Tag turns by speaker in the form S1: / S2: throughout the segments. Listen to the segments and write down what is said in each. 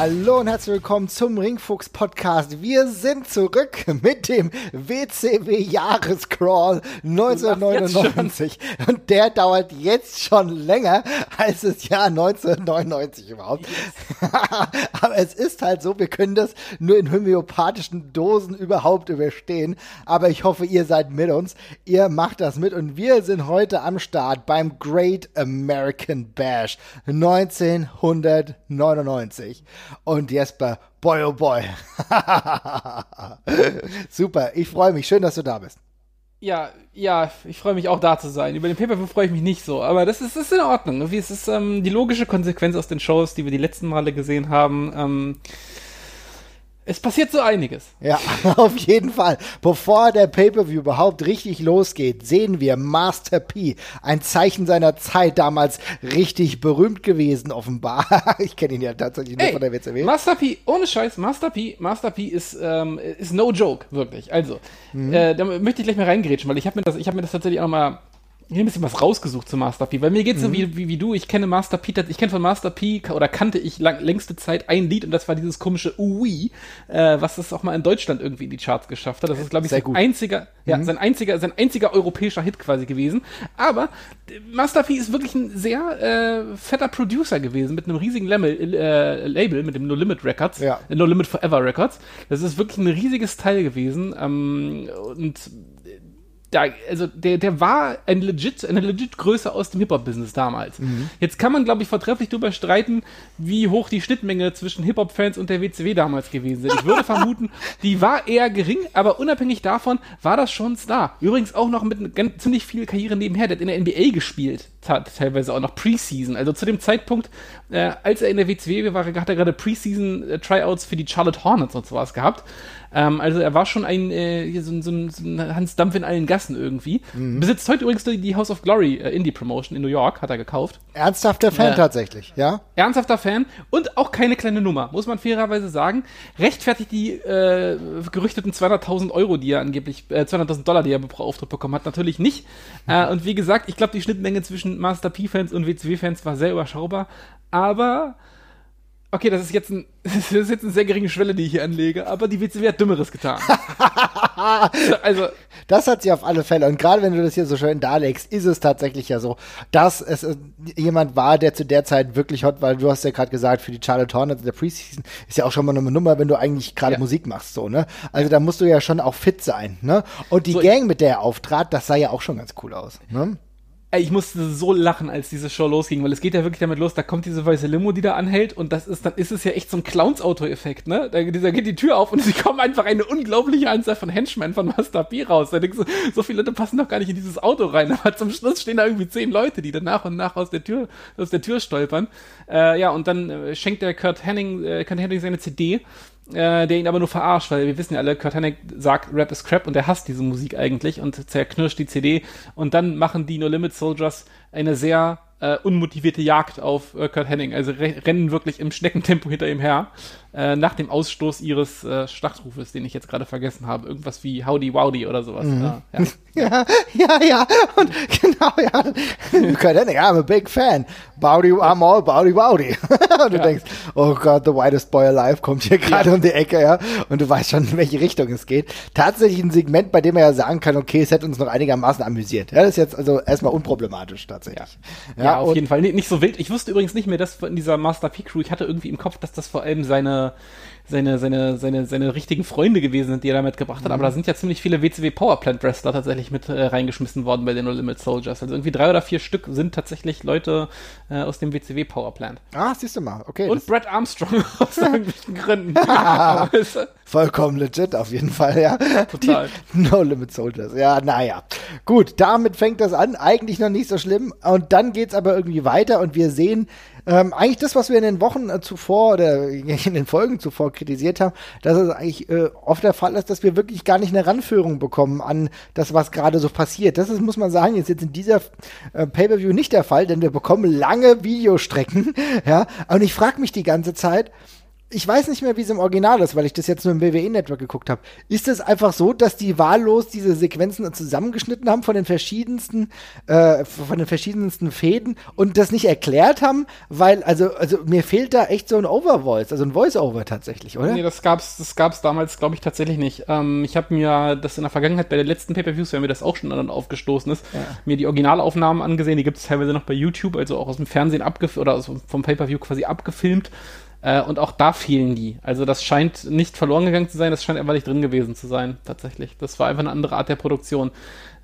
S1: Hallo und herzlich willkommen zum Ringfuchs Podcast. Wir sind zurück mit dem WCW Jahrescrawl 1999 und der dauert jetzt schon länger als das Jahr 1999 überhaupt. Aber es ist halt so, wir können das nur in homöopathischen Dosen überhaupt überstehen. Aber ich hoffe, ihr seid mit uns. Ihr macht das mit und wir sind heute am Start beim Great American Bash 1999. Und Jesper, boy oh boy. Super, ich freue mich. Schön, dass du da bist.
S2: Ja, ja, ich freue mich auch da zu sein. Über den Paper freue ich mich nicht so, aber das ist, das ist in Ordnung. Es ist ähm, die logische Konsequenz aus den Shows, die wir die letzten Male gesehen haben. Ähm, es passiert so einiges.
S1: Ja, auf jeden Fall. Bevor der Pay-Per-View überhaupt richtig losgeht, sehen wir Master P. Ein Zeichen seiner Zeit, damals richtig berühmt gewesen, offenbar. ich kenne ihn ja tatsächlich nur Ey, von der WCW.
S2: Master P, ohne Scheiß, Master P, Master P ist, ähm, ist no joke, wirklich. Also, mhm. äh, da möchte ich gleich mal reingrätschen, weil ich habe mir, das, hab mir das tatsächlich auch noch mal hier ein bisschen was rausgesucht zu Master P, weil mir geht's mhm. so wie, wie, wie du, ich kenne Master P, ich kenne von Master P oder kannte ich lang, längste Zeit ein Lied und das war dieses komische Ui, äh, was es auch mal in Deutschland irgendwie in die Charts geschafft hat. Das ist, glaube ich, Sehr sein gut. einziger, mhm. ja, sein einziger, sein einziger europäischer Hit quasi gewesen. Aber Master P ist wirklich ein sehr äh, fetter Producer gewesen mit einem riesigen Label, äh, Label mit dem No Limit Records, ja. No Limit Forever Records. Das ist wirklich ein riesiges Teil gewesen ähm, und da, also der, der war ein legit, eine legit Größe aus dem Hip-Hop-Business damals. Mhm. Jetzt kann man, glaube ich, vortrefflich darüber streiten, wie hoch die Schnittmenge zwischen Hip-Hop-Fans und der WCW damals gewesen sind. Ich würde vermuten, die war eher gering, aber unabhängig davon war das schon ein Star. Übrigens auch noch mit ganz, ziemlich viel Karriere nebenher. Der hat in der NBA gespielt, teilweise auch noch Preseason. Also zu dem Zeitpunkt, äh, als er in der WCW war, hat er gerade Preseason-Tryouts für die Charlotte Hornets und sowas gehabt. Ähm, also er war schon ein, äh, so, so, so, ein Hans Dampf in allen Gassen irgendwie. Mhm. Besitzt heute übrigens die House of Glory äh, Indie Promotion in New York, hat er gekauft.
S1: Ernsthafter Fan äh, tatsächlich, ja?
S2: Ernsthafter Fan und auch keine kleine Nummer, muss man fairerweise sagen. Rechtfertigt die äh, gerüchteten 200.000 Euro, die er angeblich, äh, 200.000 Dollar, die er pro Auftritt bekommen hat, natürlich nicht. Mhm. und wie gesagt, ich glaube, die Schnittmenge zwischen Master P-Fans und WCW-Fans war sehr überschaubar, aber Okay, das ist jetzt, ein, das ist jetzt eine sehr geringe Schwelle, die ich hier anlege, aber die WCW hat Dümmeres getan.
S1: also, das hat sie auf alle Fälle. Und gerade wenn du das hier so schön darlegst, ist es tatsächlich ja so, dass es äh, jemand war, der zu der Zeit wirklich hot war. Du hast ja gerade gesagt, für die Charlotte Hornets in der Preseason ist ja auch schon mal eine Nummer, wenn du eigentlich gerade ja. Musik machst, so, ne? Also da musst du ja schon auch fit sein, ne? Und die so, Gang, mit der er auftrat, das sah ja auch schon ganz cool aus, ne?
S2: Ich musste so lachen, als diese Show losging, weil es geht ja wirklich damit los, da kommt diese weiße Limo, die da anhält und das ist, dann ist es ja echt so ein Clowns-Auto-Effekt, ne? Da, da, geht die Tür auf und sie kommen einfach eine unglaubliche Anzahl von Henchmen von Master P raus. Da denkst du, so viele Leute passen doch gar nicht in dieses Auto rein, aber zum Schluss stehen da irgendwie zehn Leute, die dann nach und nach aus der Tür, aus der Tür stolpern. Äh, ja, und dann äh, schenkt der Kurt Henning, äh, Kurt Henning seine CD äh, der ihn aber nur verarscht, weil wir wissen ja alle, Kurt Hennig sagt, Rap ist Crap und er hasst diese Musik eigentlich und zerknirscht die CD und dann machen die No Limit Soldiers eine sehr äh, unmotivierte Jagd auf äh, Kurt Henning, also rennen wirklich im Schneckentempo hinter ihm her äh, nach dem Ausstoß ihres äh, Schlachtrufes, den ich jetzt gerade vergessen habe. Irgendwas wie Howdy Wowdy oder sowas. Mhm.
S1: Ja, ja. ja, ja, Und genau, ja. I'm a big fan. Bowdy, I'm all Bowdy Wowdy. und du ja. denkst, oh Gott, the whitest boy alive kommt hier gerade ja. um die Ecke, ja. Und du weißt schon, in welche Richtung es geht. Tatsächlich ein Segment, bei dem er ja sagen kann, okay, es hätte uns noch einigermaßen amüsiert. Ja, das ist jetzt also erstmal unproblematisch tatsächlich.
S2: Ja, ja auf jeden Fall. Nicht, nicht so wild. Ich wusste übrigens nicht mehr, dass in dieser Master P Crew, ich hatte irgendwie im Kopf, dass das vor allem seine seine, seine, seine, seine, richtigen Freunde gewesen sind, die er damit gebracht hat. Mhm. Aber da sind ja ziemlich viele WCW Powerplant Wrestler tatsächlich mit äh, reingeschmissen worden bei den No Limit Soldiers. Also irgendwie drei oder vier Stück sind tatsächlich Leute äh, aus dem WCW Powerplant.
S1: Ah, siehst du mal, okay.
S2: Und Brett Armstrong aus irgendwelchen Gründen.
S1: Vollkommen legit auf jeden Fall, ja.
S2: Total.
S1: Die no Limit Soldiers. Ja, naja. Gut, damit fängt das an. Eigentlich noch nicht so schlimm. Und dann geht's aber irgendwie weiter und wir sehen, ähm, eigentlich das, was wir in den Wochen äh, zuvor oder in den Folgen zuvor kritisiert haben, dass es eigentlich äh, oft der Fall ist, dass wir wirklich gar nicht eine Ranführung bekommen an das, was gerade so passiert. Das ist, muss man sagen, ist jetzt in dieser äh, Pay-Per-View nicht der Fall, denn wir bekommen lange Videostrecken, ja. Und ich frage mich die ganze Zeit, ich weiß nicht mehr, wie es im Original ist, weil ich das jetzt nur im WWE-Network geguckt habe. Ist es einfach so, dass die wahllos diese Sequenzen zusammengeschnitten haben von den verschiedensten, äh, von den verschiedensten Fäden und das nicht erklärt haben? Weil, also, also mir fehlt da echt so ein Overvoice, also ein Voice-Over tatsächlich, oder?
S2: Nee, das gab's, das gab's damals, glaube ich, tatsächlich nicht. Ähm, ich habe mir das in der Vergangenheit bei den letzten Pay-Per-Views, wenn mir das auch schon dann aufgestoßen ist, ja. mir die Originalaufnahmen angesehen, die gibt es teilweise noch bei YouTube, also auch aus dem Fernsehen abgefilmt oder vom Pay-Per-View quasi abgefilmt. Äh, und auch da fehlen die. Also das scheint nicht verloren gegangen zu sein, das scheint einfach nicht drin gewesen zu sein, tatsächlich. Das war einfach eine andere Art der Produktion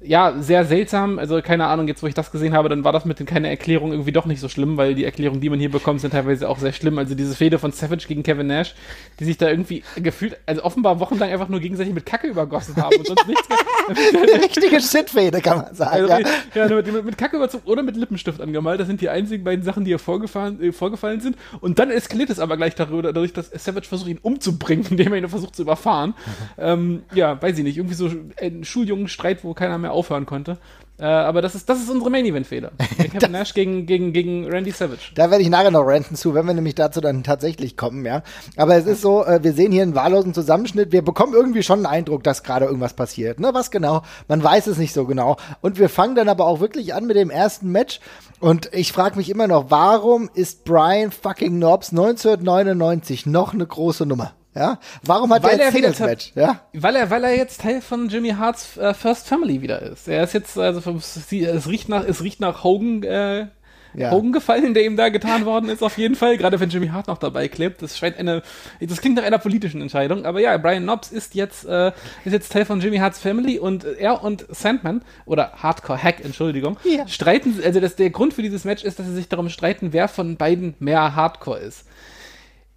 S2: ja, sehr seltsam. Also keine Ahnung, jetzt wo ich das gesehen habe, dann war das mit den keine Erklärung irgendwie doch nicht so schlimm, weil die Erklärungen, die man hier bekommt, sind teilweise auch sehr schlimm. Also diese Fehde von Savage gegen Kevin Nash, die sich da irgendwie gefühlt, also offenbar wochenlang einfach nur gegenseitig mit Kacke übergossen haben und sonst nichts
S1: mehr. Eine richtige Shitfehde, kann man sagen. Also,
S2: ja, ja nur mit, mit, Kacke überzogen oder mit Lippenstift angemalt. Das sind die einzigen beiden Sachen, die hier vorgefallen, äh, vorgefallen sind. Und dann eskaliert es aber gleich darüber, dadurch, dass Savage versucht, ihn umzubringen, indem er ihn versucht zu überfahren. Mhm. Ähm, ja, weiß ich nicht. Irgendwie so ein Schuljungen-Streit, wo keiner mehr aufhören konnte. Äh, aber das ist, das ist unsere Main-Event-Fehler. Kevin Nash gegen, gegen, gegen Randy Savage.
S1: Da werde ich nachher noch ranten zu, wenn wir nämlich dazu dann tatsächlich kommen, ja. Aber es ist so, äh, wir sehen hier einen wahllosen Zusammenschnitt. Wir bekommen irgendwie schon einen Eindruck, dass gerade irgendwas passiert. Ne, was genau? Man weiß es nicht so genau. Und wir fangen dann aber auch wirklich an mit dem ersten Match. Und ich frage mich immer noch, warum ist Brian fucking Knobs 1999 noch eine große Nummer? Ja? Warum hat weil er ein Singles-Match? Ja?
S2: Weil er, weil er jetzt Teil von Jimmy Harts äh, First Family wieder ist. Er ist jetzt, also vom, es riecht nach, es riecht nach Hogan, äh, ja. Hogan gefallen, der ihm da getan worden ist, auf jeden Fall. Gerade wenn Jimmy Hart noch dabei klebt. Das scheint eine, das klingt nach einer politischen Entscheidung. Aber ja, Brian Knobs ist jetzt, äh, ist jetzt Teil von Jimmy Harts Family und er und Sandman, oder Hardcore Hack, Entschuldigung, ja. streiten, also das, der Grund für dieses Match ist, dass sie sich darum streiten, wer von beiden mehr Hardcore ist.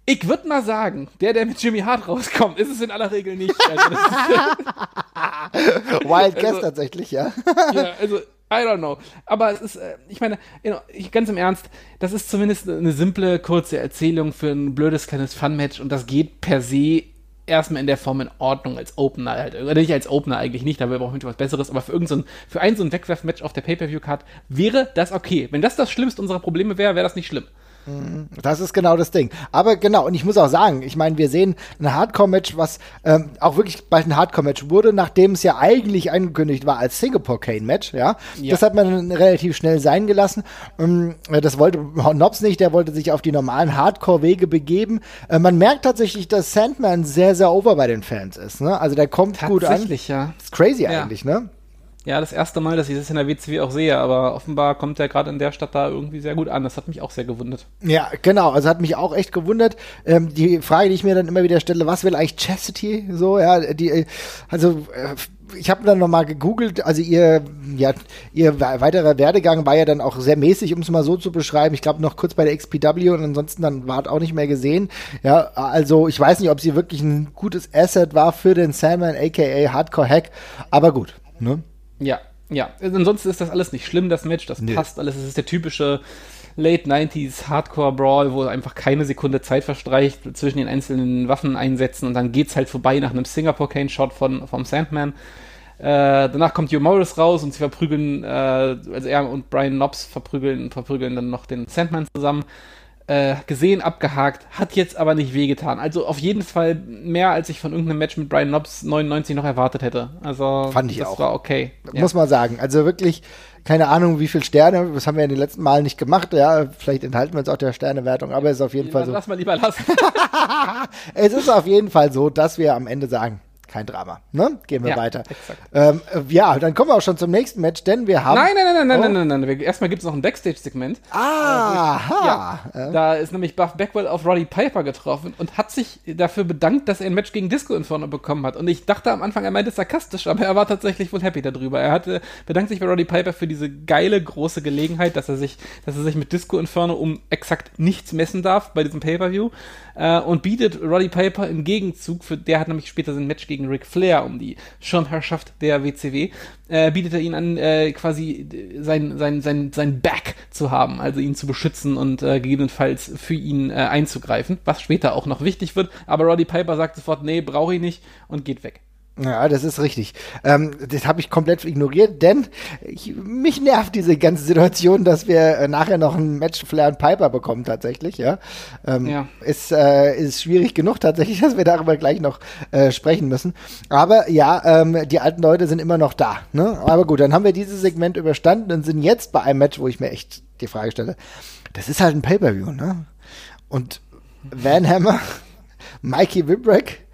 S2: Ich würde mal sagen, der, der mit Jimmy Hart rauskommt, ist es in aller Regel nicht. Also
S1: Wild Guess also, tatsächlich, ja.
S2: ja, also I don't know. Aber es ist, äh, ich meine, ich, ganz im Ernst, das ist zumindest eine simple, kurze Erzählung für ein blödes kleines Fun-Match und das geht per se erstmal in der Form in Ordnung als Opener halt. Oder nicht als Opener eigentlich nicht, da brauchen wir was Besseres, aber für irgendein, so für ein so ein Wegwerf-Match auf der Pay-Per-View-Card wäre das okay. Wenn das das schlimmste unserer Probleme wäre, wäre das nicht schlimm.
S1: Das ist genau das Ding. Aber genau, und ich muss auch sagen, ich meine, wir sehen ein Hardcore-Match, was ähm, auch wirklich bald ein Hardcore-Match wurde, nachdem es ja eigentlich angekündigt war als Singapore-Kane-Match, ja? ja? Das hat man relativ schnell sein gelassen. Ähm, das wollte Nobs nicht, der wollte sich auf die normalen Hardcore-Wege begeben. Äh, man merkt tatsächlich, dass Sandman sehr, sehr over bei den Fans ist. Ne? Also der kommt gut an.
S2: Tatsächlich, ja.
S1: ist crazy ja. eigentlich, ne?
S2: Ja, das erste Mal, dass ich das in der WCW auch sehe, aber offenbar kommt er gerade in der Stadt da irgendwie sehr gut an. Das hat mich auch sehr gewundert.
S1: Ja, genau. Also hat mich auch echt gewundert. Ähm, die Frage, die ich mir dann immer wieder stelle, was will eigentlich Chastity so? Ja, die, äh, also äh, ich habe dann nochmal gegoogelt, also ihr, ja, ihr weiterer Werdegang war ja dann auch sehr mäßig, um es mal so zu beschreiben. Ich glaube noch kurz bei der XPW und ansonsten dann war auch nicht mehr gesehen. Ja, also ich weiß nicht, ob sie wirklich ein gutes Asset war für den Sandman, aka Hardcore Hack, aber gut, ne?
S2: Ja, ja. Ansonsten ist das alles nicht schlimm, das Match. Das nee. passt alles. Es ist der typische Late 90s Hardcore Brawl, wo einfach keine Sekunde Zeit verstreicht zwischen den einzelnen Waffeneinsätzen und dann geht's halt vorbei nach einem Singapore Cane Shot von, vom Sandman. Äh, danach kommt Joe Morris raus und sie verprügeln, äh, also er und Brian Knobs verprügeln, verprügeln dann noch den Sandman zusammen äh, gesehen, abgehakt, hat jetzt aber nicht wehgetan. Also auf jeden Fall mehr, als ich von irgendeinem Match mit Brian Knobs 99 noch erwartet hätte. Also
S1: fand ich
S2: das
S1: auch.
S2: war okay.
S1: Muss ja. man sagen. Also wirklich keine Ahnung, wie viele Sterne, das haben wir in den letzten Malen nicht gemacht, ja, vielleicht enthalten wir uns auch der Sternewertung, aber es ist auf jeden Fall so.
S2: Lass mal lieber lassen.
S1: es ist auf jeden Fall so, dass wir am Ende sagen, kein Drama. Ne? Gehen wir ja, weiter. Ähm, ja, dann kommen wir auch schon zum nächsten Match, denn wir haben.
S2: Nein, nein, nein, nein, oh. nein, nein, nein, Erstmal gibt es noch ein Backstage-Segment.
S1: Ah,
S2: äh, ja, äh. Da ist nämlich Buff Backwell auf Roddy Piper getroffen und hat sich dafür bedankt, dass er ein Match gegen Disco Inferno bekommen hat. Und ich dachte am Anfang, er meinte sarkastisch, aber er war tatsächlich wohl happy darüber. Er hatte, bedankt sich bei Roddy Piper für diese geile, große Gelegenheit, dass er sich, dass er sich mit Disco Inferno um exakt nichts messen darf bei diesem Pay-Per-View äh, und bietet Roddy Piper im Gegenzug, für der hat nämlich später sein Match gegen Ric Flair um die Schirmherrschaft der WCW, äh, bietet er ihn an, äh, quasi sein, sein, sein, sein Back zu haben, also ihn zu beschützen und äh, gegebenenfalls für ihn äh, einzugreifen, was später auch noch wichtig wird. Aber Roddy Piper sagt sofort, nee, brauche ich nicht und geht weg.
S1: Ja, das ist richtig. Ähm, das habe ich komplett ignoriert, denn ich, mich nervt diese ganze Situation, dass wir äh, nachher noch ein Match Flair und Piper bekommen tatsächlich. Ja, ähm, ja. Ist, äh, ist schwierig genug tatsächlich, dass wir darüber gleich noch äh, sprechen müssen. Aber ja, ähm, die alten Leute sind immer noch da. Ne? Aber gut, dann haben wir dieses Segment überstanden und sind jetzt bei einem Match, wo ich mir echt die Frage stelle. Das ist halt ein Pay-per-View, ne? Und Van Hammer, Mikey Whipwreck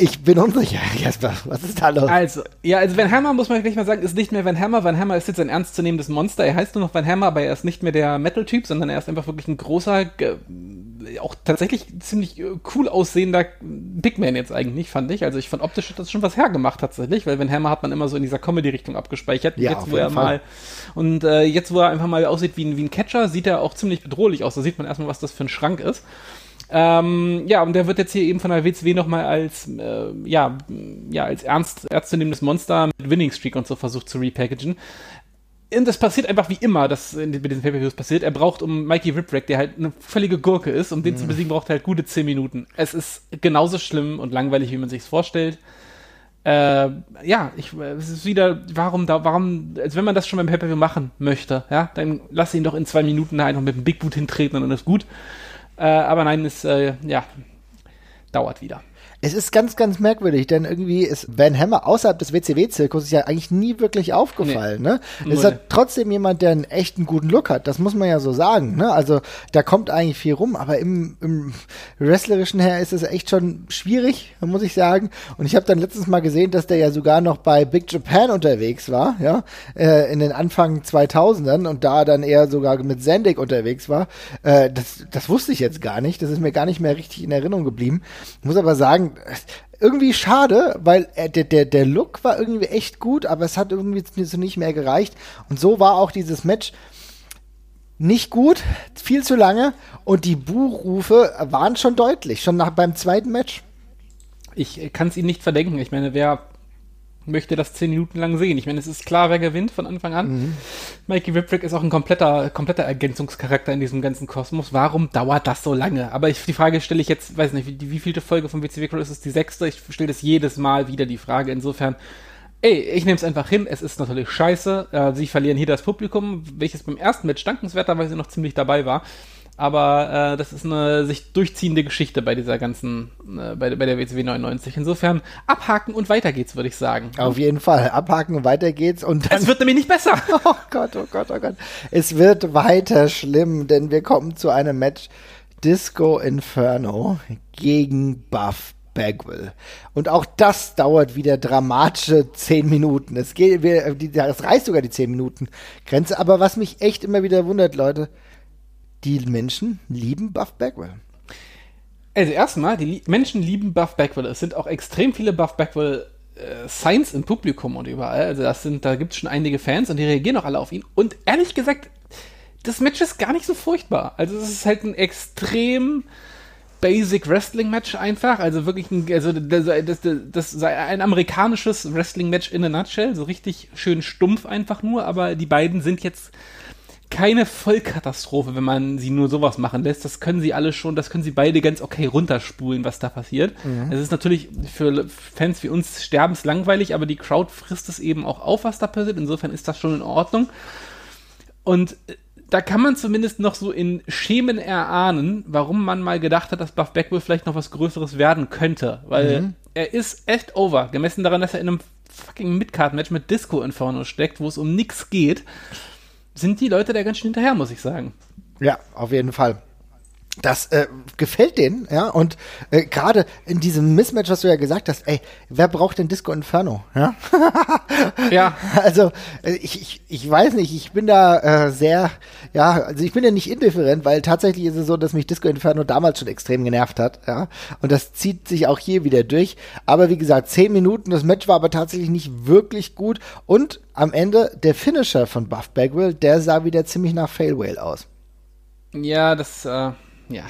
S1: ich bin unsicher, Jasper. Was ist da los?
S2: Also, ja, also Van Hammer, muss man gleich mal sagen, ist nicht mehr Van Hammer. Van Hammer ist jetzt ein ernstzunehmendes Monster. Er heißt nur noch Van Hammer, aber er ist nicht mehr der Metal-Typ, sondern er ist einfach wirklich ein großer, auch tatsächlich ziemlich äh, cool aussehender Big Man jetzt eigentlich, fand ich. Also ich fand optisch hat das schon was hergemacht tatsächlich, weil Van Hammer hat man immer so in dieser Comedy-Richtung abgespeichert. Ja, jetzt, wo er Fall. mal und äh, jetzt, wo er einfach mal aussieht wie ein, wie ein Catcher, sieht er auch ziemlich bedrohlich aus. Da sieht man erstmal, was das für ein Schrank ist. Ähm, ja, und der wird jetzt hier eben von der WCW nochmal als, äh, ja, ja, als ernst, ernstzunehmendes Monster mit Winning Streak und so versucht zu repackagen. Und das passiert einfach wie immer, das mit diesen Pay-Per-Views passiert. Er braucht um Mikey Ripwreck, der halt eine völlige Gurke ist, um den mhm. zu besiegen, braucht er halt gute 10 Minuten. Es ist genauso schlimm und langweilig, wie man sich vorstellt. Äh, ja, ich, es ist wieder, warum da, warum, als wenn man das schon beim Pay-Per-View machen möchte, ja, dann lass ihn doch in zwei Minuten da einfach mit dem Big Boot hintreten und dann ist gut. Äh, aber nein, es äh, ja, dauert wieder.
S1: Es ist ganz, ganz merkwürdig, denn irgendwie ist Van Hammer außerhalb des WCW-Zirkus ja eigentlich nie wirklich aufgefallen. Nee. Ne? Es ist trotzdem jemand, der einen echten guten Look hat. Das muss man ja so sagen. Ne? Also da kommt eigentlich viel rum, aber im, im Wrestlerischen her ist es echt schon schwierig, muss ich sagen. Und ich habe dann letztens mal gesehen, dass der ja sogar noch bei Big Japan unterwegs war, ja, äh, in den Anfang 2000ern und da dann eher sogar mit Zendik unterwegs war. Äh, das, das wusste ich jetzt gar nicht. Das ist mir gar nicht mehr richtig in Erinnerung geblieben. Ich muss aber sagen, irgendwie schade, weil der, der, der Look war irgendwie echt gut, aber es hat irgendwie so nicht mehr gereicht. Und so war auch dieses Match nicht gut, viel zu lange und die Buchrufe waren schon deutlich, schon nach beim zweiten Match.
S2: Ich kann es ihnen nicht verdenken. Ich meine, wer möchte das zehn Minuten lang sehen. Ich meine, es ist klar, wer gewinnt von Anfang an. Mhm. Mikey Whipwreck ist auch ein kompletter, kompletter Ergänzungscharakter in diesem ganzen Kosmos. Warum dauert das so lange? Aber ich, die Frage stelle ich jetzt, weiß nicht, wie, wie vielte Folge von WCW Crawl ist es? Die sechste? Ich stelle das jedes Mal wieder die Frage. Insofern, ey, ich nehme es einfach hin. Es ist natürlich scheiße. Äh, sie verlieren hier das Publikum, welches beim ersten Match dankenswerterweise noch ziemlich dabei war aber äh, das ist eine sich durchziehende Geschichte bei dieser ganzen, äh, bei, bei der WCW 99. Insofern abhaken und weiter geht's, würde ich sagen.
S1: Auf jeden Fall, abhaken und weiter geht's und
S2: dann, Es wird nämlich nicht besser.
S1: oh Gott, oh Gott, oh Gott. Es wird weiter schlimm, denn wir kommen zu einem Match Disco Inferno gegen Buff Bagwell. Und auch das dauert wieder dramatische zehn Minuten. Es geht, das reißt sogar die zehn Minuten Grenze. Aber was mich echt immer wieder wundert, Leute, die Menschen lieben Buff Bagwell.
S2: Also erstmal, die Menschen lieben Buff Bagwell. Es sind auch extrem viele Buff Bagwell äh, Signs im Publikum und überall. Also das sind, da gibt es schon einige Fans und die reagieren auch alle auf ihn. Und ehrlich gesagt, das Match ist gar nicht so furchtbar. Also es ist halt ein extrem Basic Wrestling Match einfach. Also wirklich ein, also das, das, das, ein amerikanisches Wrestling Match in a nutshell. So richtig schön stumpf einfach nur. Aber die beiden sind jetzt keine Vollkatastrophe, wenn man sie nur sowas machen lässt. Das können sie alle schon, das können sie beide ganz okay runterspulen, was da passiert. Mhm. Es ist natürlich für Fans wie uns sterbenslangweilig, aber die Crowd frisst es eben auch auf, was da passiert. Insofern ist das schon in Ordnung. Und äh, da kann man zumindest noch so in Schemen erahnen, warum man mal gedacht hat, dass Buff Bagwell vielleicht noch was Größeres werden könnte. Weil mhm. er ist echt over, gemessen daran, dass er in einem fucking Midcard-Match mit Disco Inferno steckt, wo es um nichts geht sind die Leute da ganz schön hinterher, muss ich sagen.
S1: Ja, auf jeden Fall das äh, gefällt denen, ja, und äh, gerade in diesem Mismatch, was du ja gesagt hast, ey, wer braucht denn Disco Inferno, ja? ja. Also, äh, ich, ich, ich weiß nicht, ich bin da äh, sehr, ja, also ich bin ja nicht indifferent, weil tatsächlich ist es so, dass mich Disco Inferno damals schon extrem genervt hat, ja, und das zieht sich auch hier wieder durch, aber wie gesagt, zehn Minuten, das Match war aber tatsächlich nicht wirklich gut und am Ende der Finisher von Buff Bagwell, der sah wieder ziemlich nach Fail Whale aus.
S2: Ja, das, äh ja.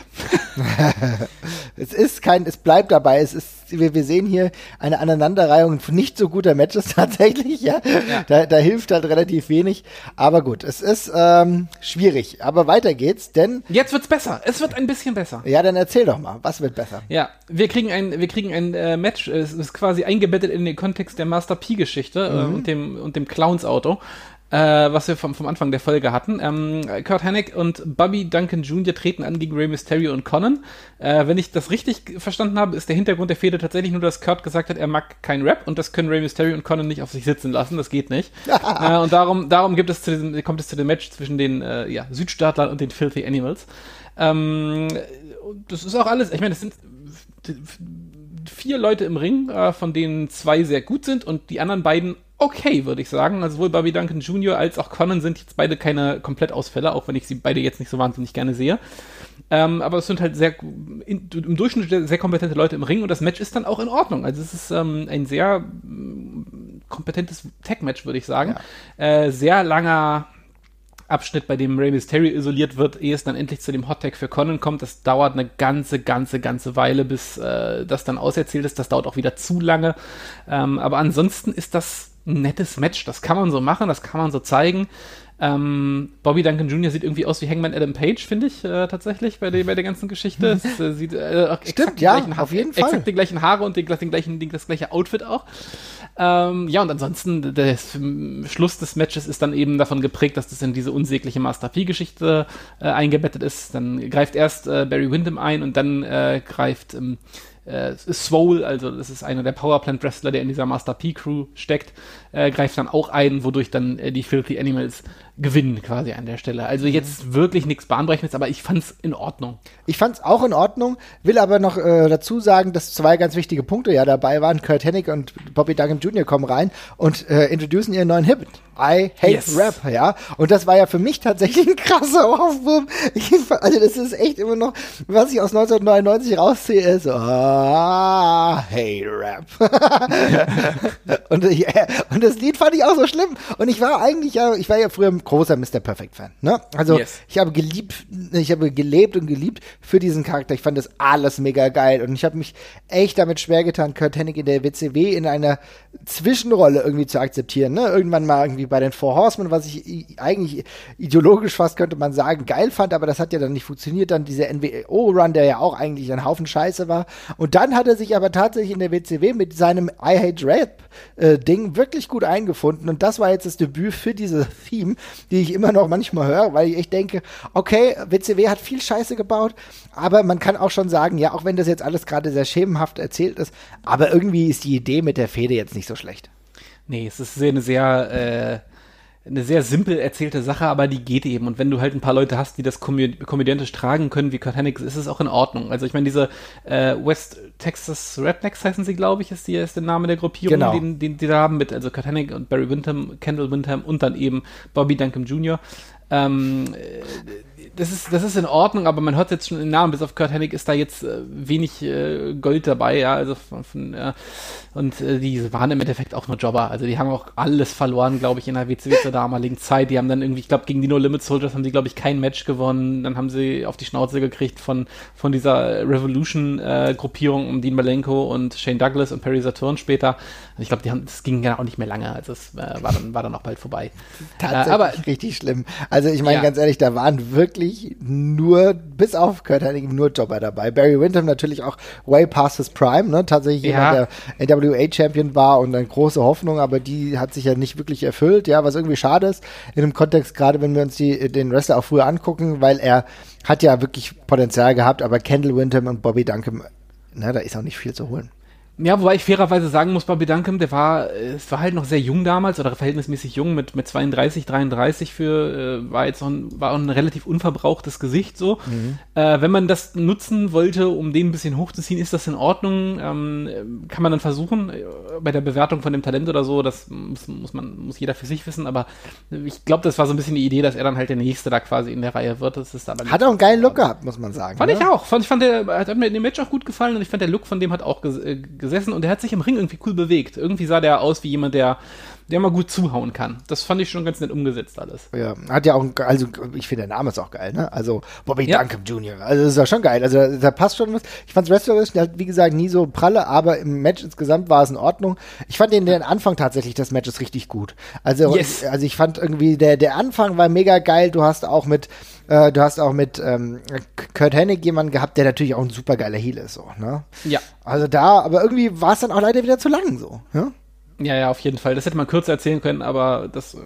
S1: es ist kein, es bleibt dabei. Es ist, wir, wir sehen hier eine Aneinanderreihung von nicht so guter Matches tatsächlich, ja. ja. Da, da hilft halt relativ wenig. Aber gut, es ist ähm, schwierig. Aber weiter geht's, denn.
S2: Jetzt wird's besser. Es wird ein bisschen besser.
S1: Ja, dann erzähl doch mal, was wird besser?
S2: Ja, wir kriegen ein, wir kriegen ein äh, Match, es ist quasi eingebettet in den Kontext der Master P-Geschichte äh, mhm. äh, und dem, und dem Clowns-Auto äh, was wir vom, vom Anfang der Folge hatten. Ähm, Kurt Hennig und Bobby Duncan Jr. treten an gegen Rey Mysterio und Conan. Äh, wenn ich das richtig verstanden habe, ist der Hintergrund der Fehde tatsächlich nur, dass Kurt gesagt hat, er mag kein Rap und das können Rey Mysterio und Conan nicht auf sich sitzen lassen. Das geht nicht. äh, und darum, darum gibt es zu diesem, kommt es zu dem Match zwischen den äh, ja, Südstaatlern und den Filthy Animals. Ähm, das ist auch alles. Ich meine, es sind vier Leute im Ring, äh, von denen zwei sehr gut sind und die anderen beiden okay, würde ich sagen. Also sowohl Bobby Duncan Jr. als auch Conan sind jetzt beide keine Komplettausfälle, auch wenn ich sie beide jetzt nicht so wahnsinnig gerne sehe. Ähm, aber es sind halt sehr in, im Durchschnitt sehr kompetente Leute im Ring und das Match ist dann auch in Ordnung. Also es ist ähm, ein sehr mm, kompetentes Tag-Match, würde ich sagen. Ja. Äh, sehr langer Abschnitt, bei dem Rey Mysterio isoliert wird, ehe es dann endlich zu dem Hot Tag für Conan kommt. Das dauert eine ganze, ganze, ganze Weile, bis äh, das dann auserzählt ist. Das dauert auch wieder zu lange. Ähm, aber ansonsten ist das ein nettes Match. Das kann man so machen, das kann man so zeigen. Ähm, Bobby Duncan Jr. sieht irgendwie aus wie Hangman Adam Page, finde ich äh, tatsächlich bei der, bei der ganzen Geschichte. Es, äh, sieht äh,
S1: Stimmt, ja, auf jeden Fall.
S2: Exakt die gleichen Haare und den, den gleichen, den, das gleiche Outfit auch. Ähm, ja, und ansonsten, der Schluss des Matches ist dann eben davon geprägt, dass das in diese unsägliche Master P-Geschichte äh, eingebettet ist. Dann greift erst äh, Barry Windham ein und dann äh, greift ähm, äh, Swole, also das ist einer der Powerplant Wrestler, der in dieser Master P Crew steckt, äh, greift dann auch ein, wodurch dann äh, die Filthy Animals gewinnen quasi an der Stelle. Also mhm. jetzt wirklich nichts Bahnbrechendes, aber ich fand's in Ordnung.
S1: Ich fand's auch in Ordnung, will aber noch äh, dazu sagen, dass zwei ganz wichtige Punkte ja dabei waren. Kurt Hennig und Bobby Duggan Jr. kommen rein und äh, introducen ihren neuen Hit. I hate yes. Rap, ja. Und das war ja für mich tatsächlich ein krasser Aufwurf. also das ist echt immer noch, was ich aus 1999 rausziehe, ist so, ah, hate Rap. und, ja, und das Lied fand ich auch so schlimm. Und ich war eigentlich ja, ich war ja früher ein großer Mr. Perfect Fan, ne? Also yes. ich habe geliebt, ich habe gelebt und geliebt für diesen Charakter. Ich fand das alles mega geil. Und ich habe mich echt damit schwer getan, Kurt Hennig in der WCW in einer Zwischenrolle irgendwie zu akzeptieren, ne? Irgendwann mal irgendwie bei den Four Horsemen, was ich eigentlich ideologisch fast könnte man sagen, geil fand, aber das hat ja dann nicht funktioniert. Dann dieser NWO-Run, der ja auch eigentlich ein Haufen Scheiße war. Und dann hat er sich aber tatsächlich in der WCW mit seinem I Hate Rap-Ding äh, wirklich gut eingefunden. Und das war jetzt das Debüt für diese Theme, die ich immer noch manchmal höre, weil ich echt denke, okay, WCW hat viel Scheiße gebaut, aber man kann auch schon sagen, ja, auch wenn das jetzt alles gerade sehr schemenhaft erzählt ist, aber irgendwie ist die Idee mit der Fehde jetzt nicht so schlecht.
S2: Nee, es ist eine sehr, äh, eine sehr simpel erzählte Sache, aber die geht eben. Und wenn du halt ein paar Leute hast, die das komö komödiantisch tragen können, wie Kurt Hennig, ist es auch in Ordnung. Also ich meine, diese äh, West Texas Rednecks heißen sie, glaube ich, ist, die, ist der Name der Gruppierung, genau. den, den die da haben mit, also Kurt Hennig und Barry Windham, Kendall Windham und dann eben Bobby Duncan Jr. Ähm, das ist, das ist in Ordnung, aber man hört jetzt schon den Namen, bis auf Kurt Hennig ist da jetzt äh, wenig äh, Gold dabei, ja, also von, von äh, und äh, die waren im Endeffekt auch nur Jobber, also die haben auch alles verloren, glaube ich, in der WCW zur damaligen Zeit, die haben dann irgendwie, ich glaube, gegen die No Limit Soldiers haben sie, glaube ich, kein Match gewonnen, dann haben sie auf die Schnauze gekriegt von, von dieser Revolution-Gruppierung äh, um Dean Malenko und Shane Douglas und Perry Saturn später, ich glaube, die haben, das ging ja auch nicht mehr lange, also es äh, war, dann, war dann auch bald vorbei.
S1: Tatsächlich äh, aber, richtig schlimm, also ich meine, ja. ganz ehrlich, da waren wirklich wirklich nur, bis auf Kurt Hennig, nur Jobber dabei. Barry Windham natürlich auch way past his prime, ne? Tatsächlich ja. jemand, der NWA-Champion war und eine große Hoffnung, aber die hat sich ja nicht wirklich erfüllt, ja, was irgendwie schade ist in dem Kontext, gerade wenn wir uns die, den Wrestler auch früher angucken, weil er hat ja wirklich Potenzial gehabt, aber Kendall Windham und Bobby Duncan, ne, da ist auch nicht viel zu holen.
S2: Ja, wobei ich fairerweise sagen muss, Bobby Duncan, der war, es war halt noch sehr jung damals oder verhältnismäßig jung mit, mit 32, 33 für, äh, war jetzt noch ein, war ein relativ unverbrauchtes Gesicht so. Mhm. Äh, wenn man das nutzen wollte, um den ein bisschen hochzuziehen, ist das in Ordnung. Ähm, kann man dann versuchen, äh, bei der Bewertung von dem Talent oder so, das muss, muss man, muss jeder für sich wissen, aber ich glaube, das war so ein bisschen die Idee, dass er dann halt der Nächste da quasi in der Reihe wird. Das ist aber
S1: hat auch einen geilen Look gehabt, muss man sagen.
S2: Fand ne? ich auch. Fand, ich fand der, hat mir in dem Match auch gut gefallen und ich fand der Look von dem hat auch ges äh, gesessen und er hat sich im Ring irgendwie cool bewegt. Irgendwie sah der aus wie jemand, der der mal gut zuhauen kann. Das fand ich schon ganz nett umgesetzt alles.
S1: Ja, hat ja auch, also ich finde der Name ist auch geil, ne? Also Bobby ja. Duncan Jr. Also das ist ja schon geil. Also da passt schon was. Ich fand wrestlerisch, der hat wie gesagt nie so pralle, aber im Match insgesamt war es in Ordnung. Ich fand den, den Anfang tatsächlich des Matches richtig gut. Also, yes. also ich fand irgendwie der, der Anfang war mega geil. Du hast auch mit, äh, du hast auch mit ähm, Kurt Hennig jemanden gehabt, der natürlich auch ein super geiler Heel ist, so, ne?
S2: Ja.
S1: Also da, aber irgendwie war es dann auch leider wieder zu lang, so, ja?
S2: Ja, ja, auf jeden Fall. Das hätte man kürzer erzählen können, aber das,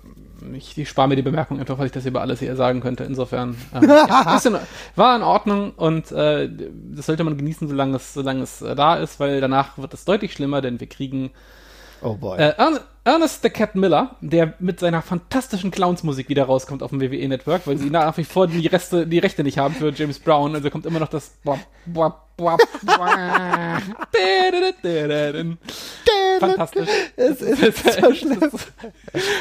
S2: ich, ich spare mir die Bemerkung einfach, weil ich das über alles hier sagen könnte. Insofern ähm, ja, in, war in Ordnung und äh, das sollte man genießen, solange es, solange es äh, da ist, weil danach wird es deutlich schlimmer, denn wir kriegen
S1: Oh boy.
S2: Äh, Ernest the Cat Miller, der mit seiner fantastischen Clowns-Musik wieder rauskommt auf dem WWE Network, weil sie nach wie vor die, Reste, die Rechte nicht haben für James Brown. Also kommt immer noch das. Fantastisch. Es ist so schlimm.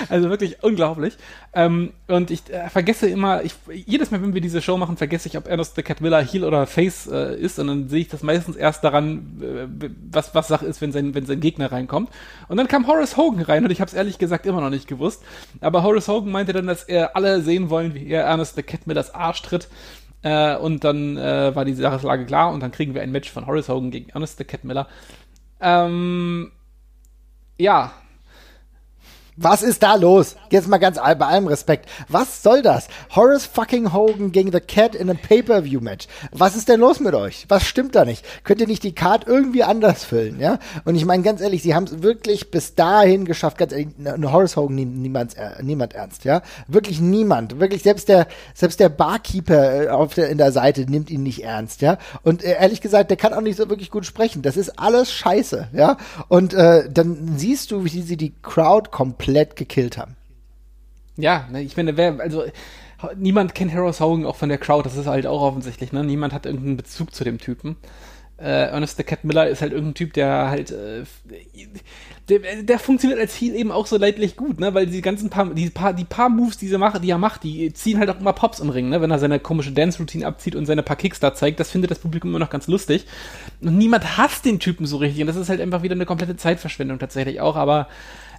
S2: Also wirklich unglaublich. Ähm, und ich äh, vergesse immer, ich, jedes Mal, wenn wir diese Show machen, vergesse ich, ob Ernest the Cat Miller Heel oder Face äh, ist. Und dann sehe ich das meistens erst daran, äh, was, was Sache ist, wenn sein, wenn sein Gegner reinkommt. Und dann kam Horace Hogan rein rein und ich habe es ehrlich gesagt immer noch nicht gewusst. Aber Horace Hogan meinte dann, dass er alle sehen wollen, wie er Ernest the Cat mir das Arsch tritt. Äh, und dann äh, war die Sachlage klar und dann kriegen wir ein Match von Horace Hogan gegen Ernest the Cat Miller. Ähm, ja,
S1: was ist da los? Jetzt mal ganz bei allem Respekt. Was soll das? Horace fucking Hogan gegen The Cat in einem Pay-Per-View-Match. Was ist denn los mit euch? Was stimmt da nicht? Könnt ihr nicht die Card irgendwie anders füllen, ja? Und ich meine ganz ehrlich, sie haben es wirklich bis dahin geschafft, ganz ehrlich, eine Horace Hogan nie, niemand, äh, niemand ernst, ja? Wirklich niemand. Wirklich selbst der, selbst der Barkeeper äh, auf der, in der Seite nimmt ihn nicht ernst, ja? Und äh, ehrlich gesagt, der kann auch nicht so wirklich gut sprechen. Das ist alles scheiße, ja? Und äh, dann siehst du, wie sie die Crowd komplett komplett gekillt haben.
S2: Ja, ne, ich meine, wer, also niemand kennt Heroes Hogan auch von der Crowd, das ist halt auch offensichtlich, ne? Niemand hat irgendeinen Bezug zu dem Typen. Äh, Ernest the Cat Miller ist halt irgendein Typ, der halt äh, der, der funktioniert als Heal eben auch so leidlich gut, ne? Weil die ganzen paar, die paar, die paar Moves, die er macht, die er macht, die ziehen halt auch immer Pops im Ring, ne? Wenn er seine komische Dance-Routine abzieht und seine paar Kicks da zeigt, das findet das Publikum immer noch ganz lustig. Und niemand hasst den Typen so richtig. Und das ist halt einfach wieder eine komplette Zeitverschwendung tatsächlich auch, aber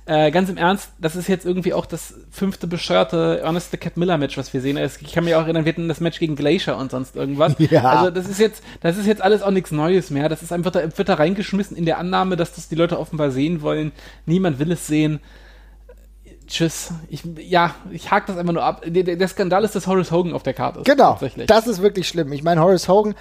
S2: äh, ganz im Ernst, das ist jetzt irgendwie auch das fünfte bescheuerte Ernest the Cat Miller Match, was wir sehen. Ich kann mich auch erinnern, wir hatten das Match gegen Glacier und sonst irgendwas. Ja. Also das ist jetzt, das ist jetzt alles auch nichts Neues mehr. Das ist einfach, wird da reingeschmissen in der Annahme, dass das die Leute offenbar sehen wollen. Niemand will es sehen tschüss. Ich, ja, ich hake das einfach nur ab. Der, der, Skandal ist, dass Horace Hogan auf der Karte ist.
S1: Genau. Das ist wirklich schlimm. Ich meine, Horace Hogan,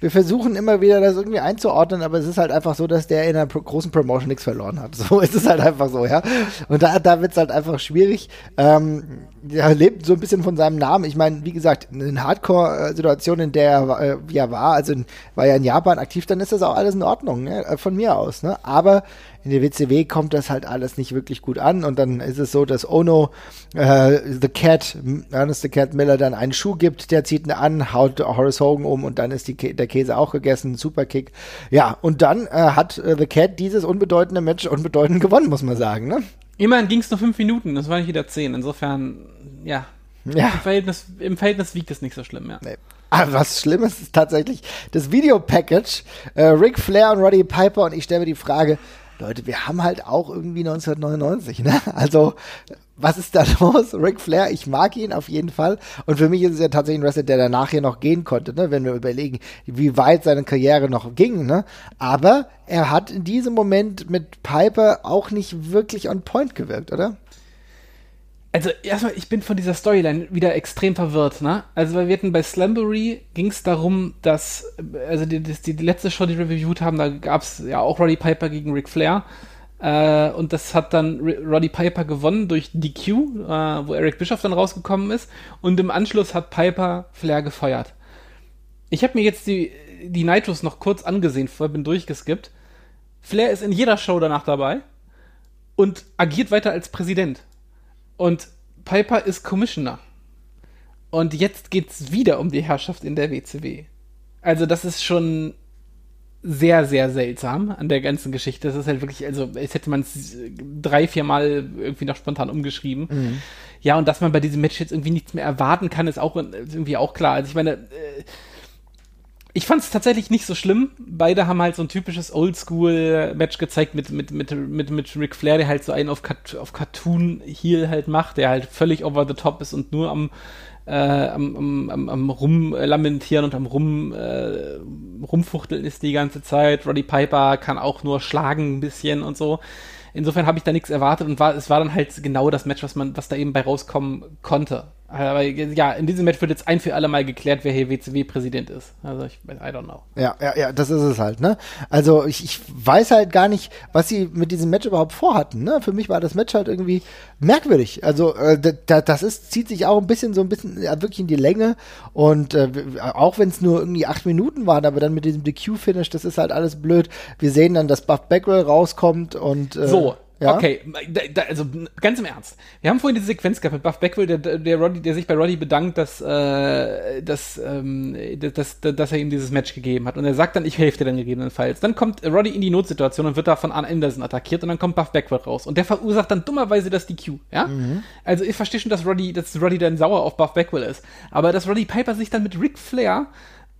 S1: wir versuchen immer wieder das irgendwie einzuordnen, aber es ist halt einfach so, dass der in einer pro großen Promotion nichts verloren hat. So ist es halt einfach so, ja. Und da, da wird es halt einfach schwierig. Ähm, er lebt so ein bisschen von seinem Namen. Ich meine, wie gesagt, in Hardcore-Situation, in der er äh, ja war, also in, war ja in Japan aktiv, dann ist das auch alles in Ordnung, ne? von mir aus. Ne? Aber in der WCW kommt das halt alles nicht wirklich gut an und dann ist es so, dass Ono äh, The Cat, Ernest The Cat Miller dann einen Schuh gibt, der zieht ihn an, haut Horace Hogan um und dann ist die, der Käse auch gegessen, Superkick. Ja, und dann äh, hat äh, The Cat dieses unbedeutende Match unbedeutend gewonnen, muss man sagen, ne?
S2: Immerhin ging es nur fünf Minuten, das war nicht wieder zehn. Insofern, ja. ja. Im, Verhältnis, Im Verhältnis wiegt es nicht so schlimm, ja. Nee.
S1: Aber was Schlimmes ist tatsächlich das Videopackage. Äh, Ric Flair und Roddy Piper und ich stelle mir die Frage, Leute, wir haben halt auch irgendwie 1999, ne? Also, was ist da los? Ric Flair, ich mag ihn auf jeden Fall. Und für mich ist es ja tatsächlich ein Wrestler, der danach hier noch gehen konnte, ne? Wenn wir überlegen, wie weit seine Karriere noch ging, ne? Aber er hat in diesem Moment mit Piper auch nicht wirklich on point gewirkt, oder?
S2: Also erstmal, ich bin von dieser Storyline wieder extrem verwirrt, ne? Also wir hatten bei Slambury ging es darum, dass, also die, die, die, letzte Show, die wir reviewed haben, da gab es ja auch Roddy Piper gegen Ric Flair. Äh, und das hat dann Roddy Piper gewonnen durch DQ, äh, wo Eric Bischoff dann rausgekommen ist. Und im Anschluss hat Piper Flair gefeuert. Ich habe mir jetzt die, die Nitros noch kurz angesehen, vorher bin durchgeskippt. Flair ist in jeder Show danach dabei und agiert weiter als Präsident. Und Piper ist Commissioner. Und jetzt geht es wieder um die Herrschaft in der WCW. Also, das ist schon sehr, sehr seltsam an der ganzen Geschichte. Das ist halt wirklich, also, als hätte man es drei, vier Mal irgendwie noch spontan umgeschrieben. Mhm. Ja, und dass man bei diesem Match jetzt irgendwie nichts mehr erwarten kann, ist auch irgendwie auch klar. Also, ich meine, äh, ich fand es tatsächlich nicht so schlimm. Beide haben halt so ein typisches Oldschool-Match gezeigt mit, mit, mit, mit, mit Ric Flair, der halt so einen auf, Cut, auf Cartoon-Heel halt macht, der halt völlig over the top ist und nur am, äh, am, am, am, rumlamentieren und am rum, äh, rumfuchteln ist die ganze Zeit. Roddy Piper kann auch nur schlagen ein bisschen und so. Insofern habe ich da nichts erwartet und war, es war dann halt genau das Match, was man, was da eben bei rauskommen konnte. Aber ja, in diesem Match wird jetzt ein für alle Mal geklärt, wer hier WCW-Präsident ist. Also ich, I don't know.
S1: Ja, ja, ja, das ist es halt, ne? Also ich, ich weiß halt gar nicht, was sie mit diesem Match überhaupt vorhatten, ne? Für mich war das Match halt irgendwie merkwürdig. Also äh, da, das ist, zieht sich auch ein bisschen so ein bisschen ja, wirklich in die Länge und äh, auch wenn es nur irgendwie acht Minuten waren, aber dann mit diesem DQ-Finish, das ist halt alles blöd. Wir sehen dann, dass Buff Bagwell rauskommt und
S2: äh, so, ja? Okay, da, da, also ganz im Ernst. Wir haben vorhin diese Sequenz gehabt mit Buff Beckwell, der, der, Roddy, der sich bei Roddy bedankt, dass, äh, dass, ähm, dass, dass, dass er ihm dieses Match gegeben hat. Und er sagt dann, ich helfe dir dann gegebenenfalls. Dann kommt Roddy in die Notsituation und wird da von Arn Anderson attackiert und dann kommt Buff Beckwell raus. Und der verursacht dann dummerweise das DQ, ja? Mhm. Also ich verstehe schon, dass Roddy, dass Roddy dann sauer auf Buff Beckwell ist. Aber dass Roddy Piper sich dann mit Ric Flair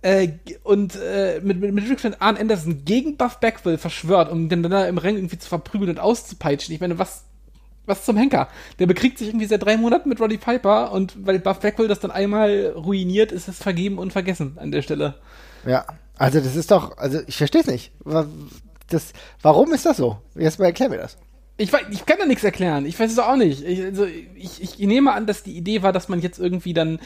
S2: äh, und äh, mit, mit, mit Rick Arn Anderson gegen Buff Bagwell verschwört, um den dann im Ring irgendwie zu verprügeln und auszupeitschen. Ich meine, was, was zum Henker? Der bekriegt sich irgendwie seit drei Monaten mit Roddy Piper und weil Buff Bagwell das dann einmal ruiniert, ist es vergeben und vergessen an der Stelle.
S1: Ja, also das ist doch, also ich verstehe es nicht. Das, warum ist das so? Jetzt mal erklär mir das.
S2: Ich, weiß, ich kann da nichts erklären. Ich weiß es auch nicht. Ich, also, ich, ich nehme an, dass die Idee war, dass man jetzt irgendwie dann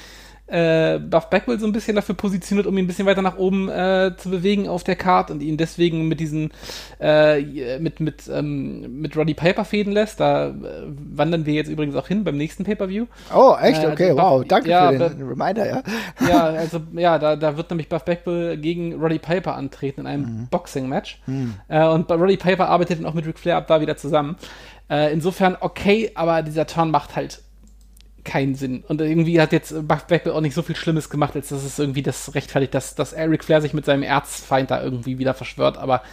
S2: äh, Buff Backwell so ein bisschen dafür positioniert, um ihn ein bisschen weiter nach oben äh, zu bewegen auf der Karte und ihn deswegen mit diesen äh, mit mit ähm, mit Roddy Piper fäden lässt. Da äh, wandern wir jetzt übrigens auch hin beim nächsten Pay-per-View.
S1: Oh, echt? Äh, okay, wow, danke ja, für den Reminder, ja.
S2: Ja, also ja, da, da wird nämlich Buff Backwell gegen Roddy Piper antreten in einem mhm. Boxing-Match. Mhm. Äh, und Roddy Piper arbeitet dann auch mit Ric Flair ab da wieder zusammen. Äh, insofern okay, aber dieser Turn macht halt keinen Sinn. Und irgendwie hat jetzt Buff Beckwell auch nicht so viel Schlimmes gemacht, als dass es irgendwie das rechtfertigt, dass, dass Eric Flair sich mit seinem Erzfeind da irgendwie wieder verschwört. Aber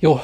S2: jo,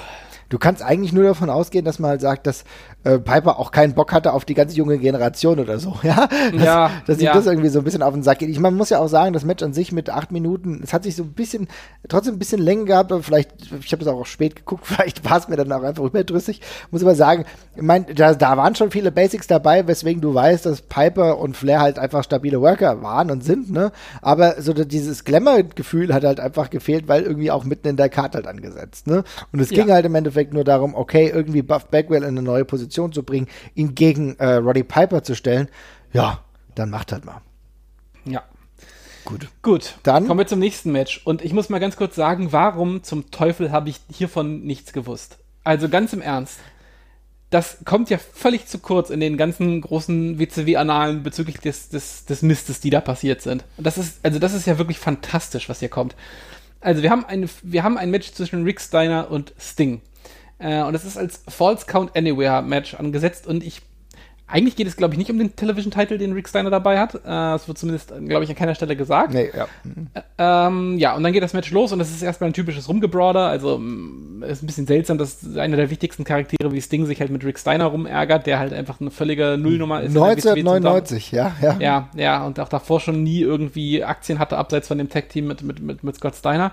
S1: Du kannst eigentlich nur davon ausgehen, dass man halt sagt, dass äh, Piper auch keinen Bock hatte auf die ganze junge Generation oder so, ja? Dass, ja, dass ihm ja. das irgendwie so ein bisschen auf den Sack geht. Ich, man muss ja auch sagen, das Match an sich mit acht Minuten, es hat sich so ein bisschen, trotzdem ein bisschen länger gehabt, aber vielleicht, ich habe das auch spät geguckt, vielleicht war es mir dann auch einfach überdrüssig. Muss aber sagen, ich mein, da, da waren schon viele Basics dabei, weswegen du weißt, dass Piper und Flair halt einfach stabile Worker waren und sind, ne? Aber so dieses Glamour-Gefühl hat halt einfach gefehlt, weil irgendwie auch mitten in der Karte halt angesetzt, ne? Und es ja. ging halt im Endeffekt Endeffekt nur darum, okay, irgendwie Buff Bagwell in eine neue Position zu bringen, ihn gegen äh, Roddy Piper zu stellen. Ja, dann macht halt mal.
S2: Ja. Gut. Gut. Dann kommen wir zum nächsten Match. Und ich muss mal ganz kurz sagen, warum zum Teufel habe ich hiervon nichts gewusst? Also ganz im Ernst. Das kommt ja völlig zu kurz in den ganzen großen WCW-Annalen bezüglich des, des, des Mistes, die da passiert sind. Das ist, also das ist ja wirklich fantastisch, was hier kommt. Also wir haben ein, wir haben ein Match zwischen Rick Steiner und Sting. Äh, und es ist als False Count Anywhere Match angesetzt und ich eigentlich geht es, glaube ich, nicht um den Television-Title, den Rick Steiner dabei hat. Äh, das wird zumindest, glaube ich, an keiner Stelle gesagt. Nee, ja. Äh, ähm, ja, und dann geht das Match los und es ist erstmal ein typisches Rumgebrawler. Also mm, ist ein bisschen seltsam, dass einer der wichtigsten Charaktere wie Sting sich halt mit Rick Steiner rumärgert, der halt einfach eine völlige Nullnummer ist.
S1: 1999, ja,
S2: ja. Ja, ja, und auch davor schon nie irgendwie Aktien hatte, abseits von dem Tag-Team mit, mit, mit, mit Scott Steiner.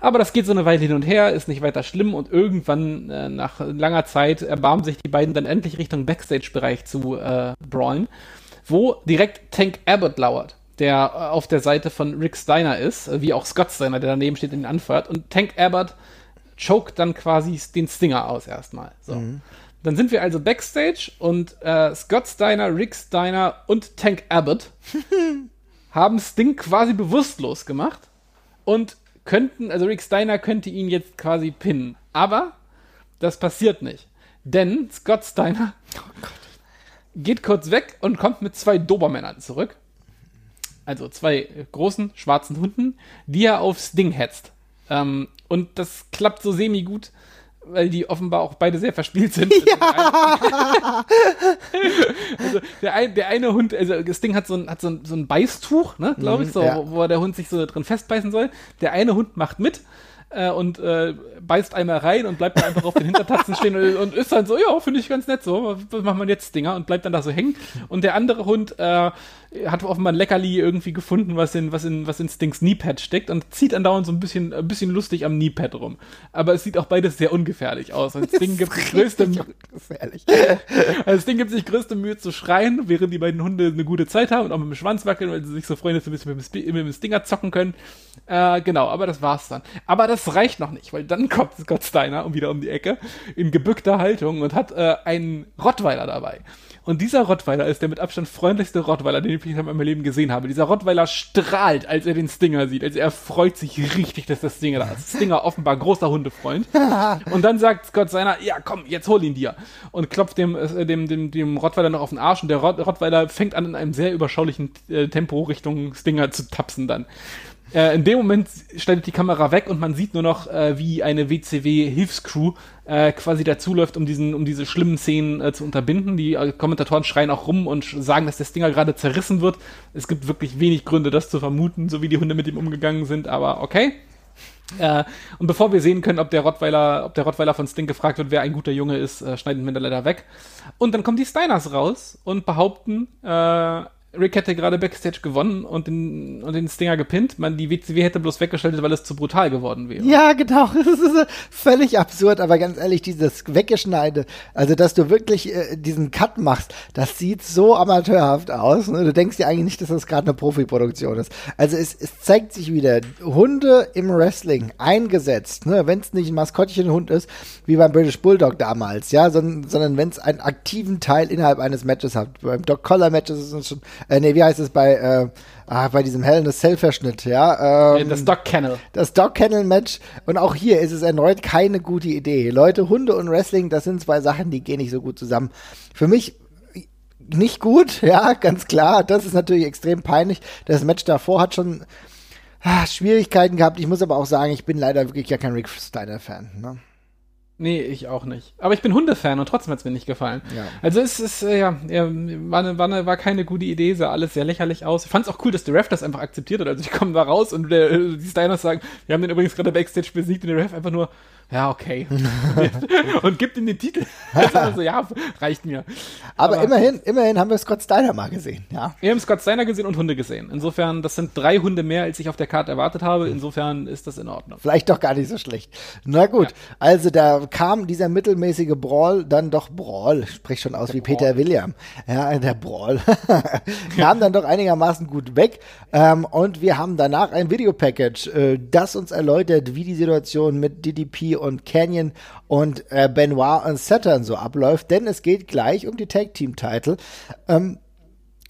S2: Aber das geht so eine Weile hin und her, ist nicht weiter schlimm und irgendwann äh, nach langer Zeit erbarmen sich die beiden dann endlich Richtung Backstage-Bereich zu äh, brawlen, wo direkt Tank Abbott lauert der äh, auf der Seite von Rick Steiner ist, äh, wie auch Scott Steiner, der daneben steht und ihn anfeuert. Und Tank Abbott choked dann quasi den Stinger aus erstmal. So. Mhm. Dann sind wir also backstage und äh, Scott Steiner, Rick Steiner und Tank Abbott haben Sting quasi bewusstlos gemacht und könnten, also Rick Steiner könnte ihn jetzt quasi pinnen. Aber das passiert nicht. Denn Scott Steiner oh geht kurz weg und kommt mit zwei Dobermännern zurück. Also zwei großen schwarzen Hunden, die er aufs Ding hetzt. Ähm, und das klappt so semi gut, weil die offenbar auch beide sehr verspielt sind. Ja. also der, ein, der eine Hund, also das Ding hat so ein, hat so ein, so ein Beißtuch, ne, glaube ich, mhm, so, ja. wo, wo, der Hund sich so drin festbeißen soll. Der eine Hund macht mit. Äh, und äh, beißt einmal rein und bleibt dann einfach auf den Hintertatzen stehen und, und, ist dann so, ja, finde ich ganz nett so, was machen wir jetzt, Dinger? Und bleibt dann da so hängen. Und der andere Hund äh, hat offenbar ein Leckerli irgendwie gefunden, was in, was in, was in Stinks Kneepad steckt und zieht andauernd so ein bisschen, ein bisschen lustig am Kneepad rum. Aber es sieht auch beides sehr ungefährlich aus. Und das Ding gibt sich größte, ungefährlich. also gibt sich größte Mühe zu schreien, während die beiden Hunde eine gute Zeit haben und auch mit dem Schwanz wackeln, weil sie sich so freuen, dass sie ein bisschen mit dem, mit dem Stinger zocken können. Äh, genau, aber das war's dann. Aber das reicht noch nicht, weil dann kommt Scott Steiner um wieder um die Ecke in gebückter Haltung und hat äh, einen Rottweiler dabei. Und dieser Rottweiler ist der mit Abstand freundlichste Rottweiler, den ich in meinem Leben gesehen habe. Dieser Rottweiler strahlt, als er den Stinger sieht. Also er freut sich richtig, dass das Stinger da ist. Stinger offenbar großer Hundefreund. und dann sagt Scott seiner, ja komm, jetzt hol ihn dir. Und klopft dem, äh, dem, dem, dem Rottweiler noch auf den Arsch. Und der Rott Rottweiler fängt an, in einem sehr überschaulichen äh, Tempo Richtung Stinger zu tapsen dann. Äh, in dem Moment schneidet die Kamera weg und man sieht nur noch, äh, wie eine WCW-Hilfscrew äh, quasi dazuläuft, um diesen, um diese schlimmen Szenen äh, zu unterbinden. Die äh, Kommentatoren schreien auch rum und sagen, dass der Stinger gerade zerrissen wird. Es gibt wirklich wenig Gründe, das zu vermuten, so wie die Hunde mit ihm umgegangen sind, aber okay. Äh, und bevor wir sehen können, ob der Rottweiler, ob der Rottweiler von Sting gefragt wird, wer ein guter Junge ist, äh, schneiden wir leider weg. Und dann kommen die Steiners raus und behaupten, äh, Rick hätte gerade Backstage gewonnen und den, und den Stinger gepinnt. Man, die WCW hätte bloß weggeschaltet, weil es zu brutal geworden wäre.
S1: Ja, genau. Das ist völlig absurd, aber ganz ehrlich, dieses Weggeschneide, also dass du wirklich äh, diesen Cut machst, das sieht so amateurhaft aus. Ne? Du denkst dir eigentlich nicht, dass das gerade eine Profiproduktion ist. Also es, es zeigt sich wieder, Hunde im Wrestling eingesetzt, ne? wenn es nicht ein Maskottchenhund ist, wie beim British Bulldog damals, ja, sondern, sondern wenn es einen aktiven Teil innerhalb eines Matches hat. Beim Doc Collar Matches ist es schon äh, nee, wie heißt es bei, äh, ah, bei diesem Hell in Cell-Verschnitt, ja?
S2: Ähm, das Dog Kennel.
S1: Das Dog Kennel Match. Und auch hier ist es erneut keine gute Idee. Leute, Hunde und Wrestling, das sind zwei Sachen, die gehen nicht so gut zusammen. Für mich nicht gut, ja, ganz klar. Das ist natürlich extrem peinlich. Das Match davor hat schon ah, Schwierigkeiten gehabt. Ich muss aber auch sagen, ich bin leider wirklich ja kein Rick Steiner-Fan. Ne?
S2: Nee, ich auch nicht. Aber ich bin Hundefan und trotzdem hat es mir nicht gefallen. Ja. Also es ist, äh, ja, war, eine, war, eine, war keine gute Idee, sah alles sehr lächerlich aus. Ich fand es auch cool, dass der Ref das einfach akzeptiert hat. Also ich komme da raus und der, die Steiners sagen, wir haben den übrigens gerade Backstage besiegt und der Ref einfach nur, ja, okay. und gibt ihm den Titel. Also, ja, reicht mir.
S1: Aber, Aber, immerhin, immerhin haben wir Scott Steiner mal gesehen, ja.
S2: Wir haben Scott Steiner gesehen und Hunde gesehen. Insofern, das sind drei Hunde mehr, als ich auf der Karte erwartet habe. Insofern ist das in Ordnung.
S1: Vielleicht doch gar nicht so schlecht. Na gut, ja. also da kam dieser mittelmäßige Brawl dann doch Brawl, sprich schon aus der wie Brawl. Peter William. Ja, der Brawl. kam dann doch einigermaßen gut weg. Ähm, und wir haben danach ein Videopackage, äh, das uns erläutert, wie die Situation mit DDP und Canyon und äh, Benoit und Saturn so abläuft, denn es geht gleich um die Tag Team Title. Ähm,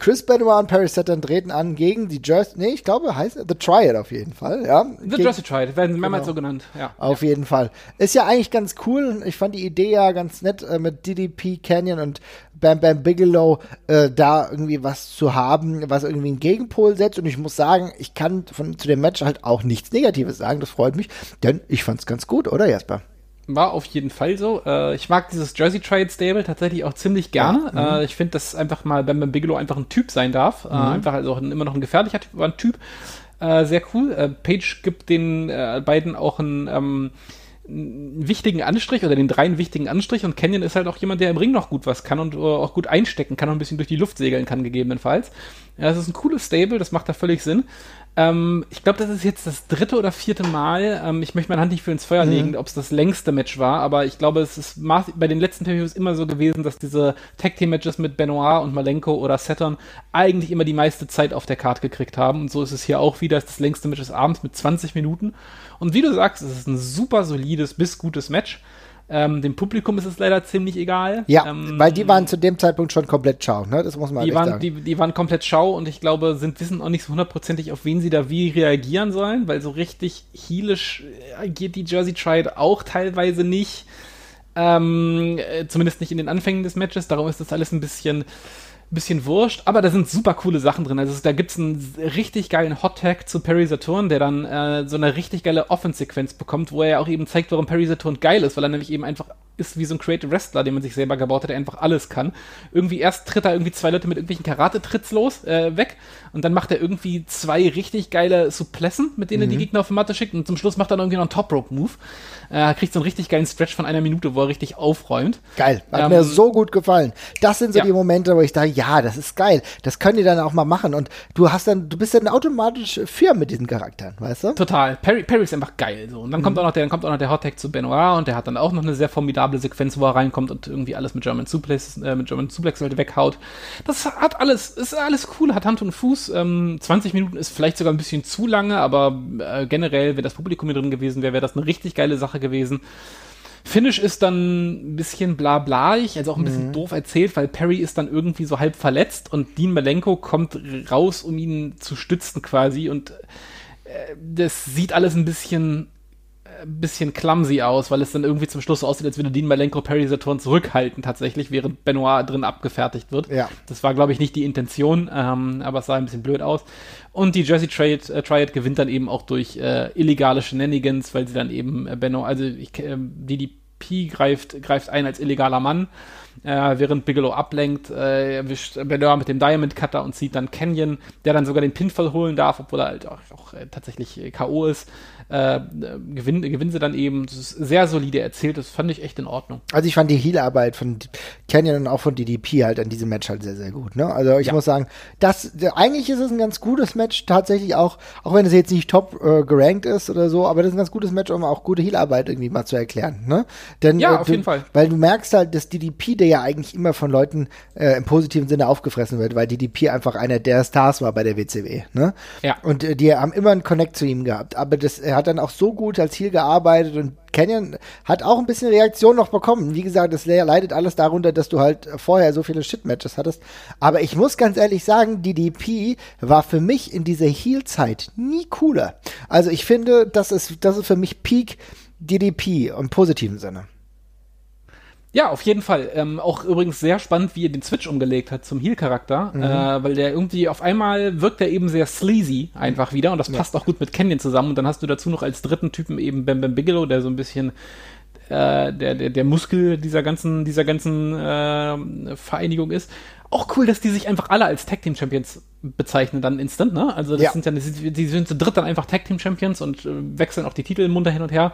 S1: Chris Benoit und Perry Saturn treten an gegen die Jersey, nee, ich glaube, heißt The Triad auf jeden Fall, ja.
S2: The gegen, Jersey Triad, werden mehrmals genau. so genannt, ja.
S1: Auf ja. jeden Fall. Ist ja eigentlich ganz cool. Ich fand die Idee ja ganz nett äh, mit DDP, Canyon und Bam Bam Bigelow äh, da irgendwie was zu haben, was irgendwie einen Gegenpol setzt. Und ich muss sagen, ich kann von, zu dem Match halt auch nichts Negatives sagen. Das freut mich, denn ich fand's ganz gut, oder Jasper?
S2: War auf jeden Fall so. Äh, ich mag dieses Jersey Trade Stable tatsächlich auch ziemlich gerne. Ja, mhm. äh, ich finde, dass einfach mal Bam Bam Bigelow einfach ein Typ sein darf. Äh, mhm. einfach also ein, immer noch ein gefährlicher Typ, ein Typ. Äh, sehr cool. Äh, Page gibt den äh, beiden auch ein ähm, einen wichtigen Anstrich oder den dreien wichtigen Anstrich und Canyon ist halt auch jemand, der im Ring noch gut was kann und auch gut einstecken kann und ein bisschen durch die Luft segeln kann, gegebenenfalls. Ja, das ist ein cooles Stable, das macht da völlig Sinn. Ähm, ich glaube, das ist jetzt das dritte oder vierte Mal. Ähm, ich möchte meine Hand nicht für ins Feuer mhm. legen, ob es das längste Match war, aber ich glaube, es ist bei den letzten Interviews immer so gewesen, dass diese Tag Team Matches mit Benoit und Malenko oder Saturn eigentlich immer die meiste Zeit auf der Karte gekriegt haben. Und so ist es hier auch wieder. Es ist das längste Match des Abends mit 20 Minuten. Und wie du sagst, es ist ein super solides bis gutes Match. Ähm, dem Publikum ist es leider ziemlich egal.
S1: Ja, ähm, weil die waren zu dem Zeitpunkt schon komplett schau, ne? Das muss man
S2: die waren,
S1: sagen.
S2: Die, die waren komplett schau und ich glaube, sind wissen auch nicht so hundertprozentig, auf wen sie da wie reagieren sollen, weil so richtig heelisch agiert die Jersey Triad auch teilweise nicht. Ähm, äh, zumindest nicht in den Anfängen des Matches. Darum ist das alles ein bisschen bisschen wurscht, aber da sind super coole Sachen drin. Also da gibt's einen richtig geilen Hot Tag zu Perry Saturn, der dann äh, so eine richtig geile Offense-Sequenz bekommt, wo er auch eben zeigt, warum Perry Saturn geil ist, weil er nämlich eben einfach ist wie so ein Creative Wrestler, den man sich selber gebaut hat, der einfach alles kann. Irgendwie erst tritt er irgendwie zwei Leute mit irgendwelchen Karate-Tritts los, äh, weg und dann macht er irgendwie zwei richtig geile Suplessen, mit denen mhm. er die mhm. Gegner auf die Matte schickt und zum Schluss macht er dann irgendwie noch einen Top-Rope-Move. Äh, kriegt so einen richtig geilen Stretch von einer Minute, wo er richtig aufräumt.
S1: Geil, hat ähm, mir so gut gefallen. Das sind so ja. die Momente, wo ich dachte, ja, das ist geil. Das können die dann auch mal machen und du hast dann, du bist dann automatisch firm mit diesen Charakteren, weißt du?
S2: Total. Perry, Perry ist einfach geil so. Und dann mhm. kommt auch noch der, dann kommt auch noch der Hot Tag zu Benoit und der hat dann auch noch eine sehr formidable Sequenz, wo er reinkommt und irgendwie alles mit German Suplex, äh, mit German Suplex halt weghaut. Das hat alles, ist alles cool, hat Hand und Fuß. Ähm, 20 Minuten ist vielleicht sogar ein bisschen zu lange, aber äh, generell, wenn das Publikum hier drin gewesen wäre, wäre das eine richtig geile Sache gewesen. Finish ist dann ein bisschen blablaig, also auch ein bisschen mhm. doof erzählt, weil Perry ist dann irgendwie so halb verletzt und Dean Malenko kommt raus, um ihn zu stützen quasi und äh, das sieht alles ein bisschen ein bisschen clumsy aus, weil es dann irgendwie zum Schluss so aussieht, als würde Dean Malenko Perry Saturn zurückhalten, tatsächlich, während Benoit drin abgefertigt wird. Ja. Das war, glaube ich, nicht die Intention, ähm, aber es sah ein bisschen blöd aus. Und die Jersey Triad, äh, Triad gewinnt dann eben auch durch äh, illegale Shenanigans, weil sie dann eben äh, Benoit, also ich, äh, DDP greift, greift ein als illegaler Mann. Äh, während Bigelow ablenkt, äh, erwischt Benoit mit dem Diamond Cutter und zieht dann Canyon, der dann sogar den Pinfall holen darf, obwohl er halt auch, auch äh, tatsächlich äh, K.O. ist äh, gewinnen, gewinnen sie dann eben. Das ist sehr solide erzählt, das fand ich echt in Ordnung.
S1: Also ich fand die Heal-Arbeit von Canyon und auch von DDP halt an diesem Match halt sehr, sehr gut. Ne? Also ich ja. muss sagen, das eigentlich ist es ein ganz gutes Match, tatsächlich auch, auch wenn es jetzt nicht top äh, gerankt ist oder so, aber das ist ein ganz gutes Match, um auch gute Heal-Arbeit irgendwie mal zu erklären. Ne? Denn,
S2: ja,
S1: äh,
S2: auf jeden Fall.
S1: Weil du merkst halt, dass DDP, der ja eigentlich immer von Leuten äh, im positiven Sinne aufgefressen wird, weil DDP einfach einer der Stars war bei der WCW. Ne? Ja. Und äh, die haben immer einen Connect zu ihm gehabt. Aber das, er hat dann auch so gut als Ziel gearbeitet und Canyon hat auch ein bisschen Reaktion noch bekommen. Wie gesagt, das leidet alles darunter, dass du halt vorher so viele Shit-Matches hattest. Aber ich muss ganz ehrlich sagen, DDP war für mich in dieser Heel-Zeit nie cooler. Also ich finde, das ist, das ist für mich Peak DDP im positiven Sinne.
S2: Ja, auf jeden Fall. Ähm, auch übrigens sehr spannend, wie er den Switch umgelegt hat zum Heal-Charakter, mhm. äh, weil der irgendwie auf einmal wirkt er eben sehr sleazy einfach wieder und das ja. passt auch gut mit Canyon zusammen und dann hast du dazu noch als dritten Typen eben Bam Bam Bigelow, der so ein bisschen äh, der, der, der Muskel dieser ganzen, dieser ganzen äh, Vereinigung ist. Auch cool, dass die sich einfach alle als Tag Team Champions bezeichnen dann instant, ne? Also das ja. sind ja, die, sind zu dritt dann einfach Tag Team Champions und äh, wechseln auch die Titel munter hin und her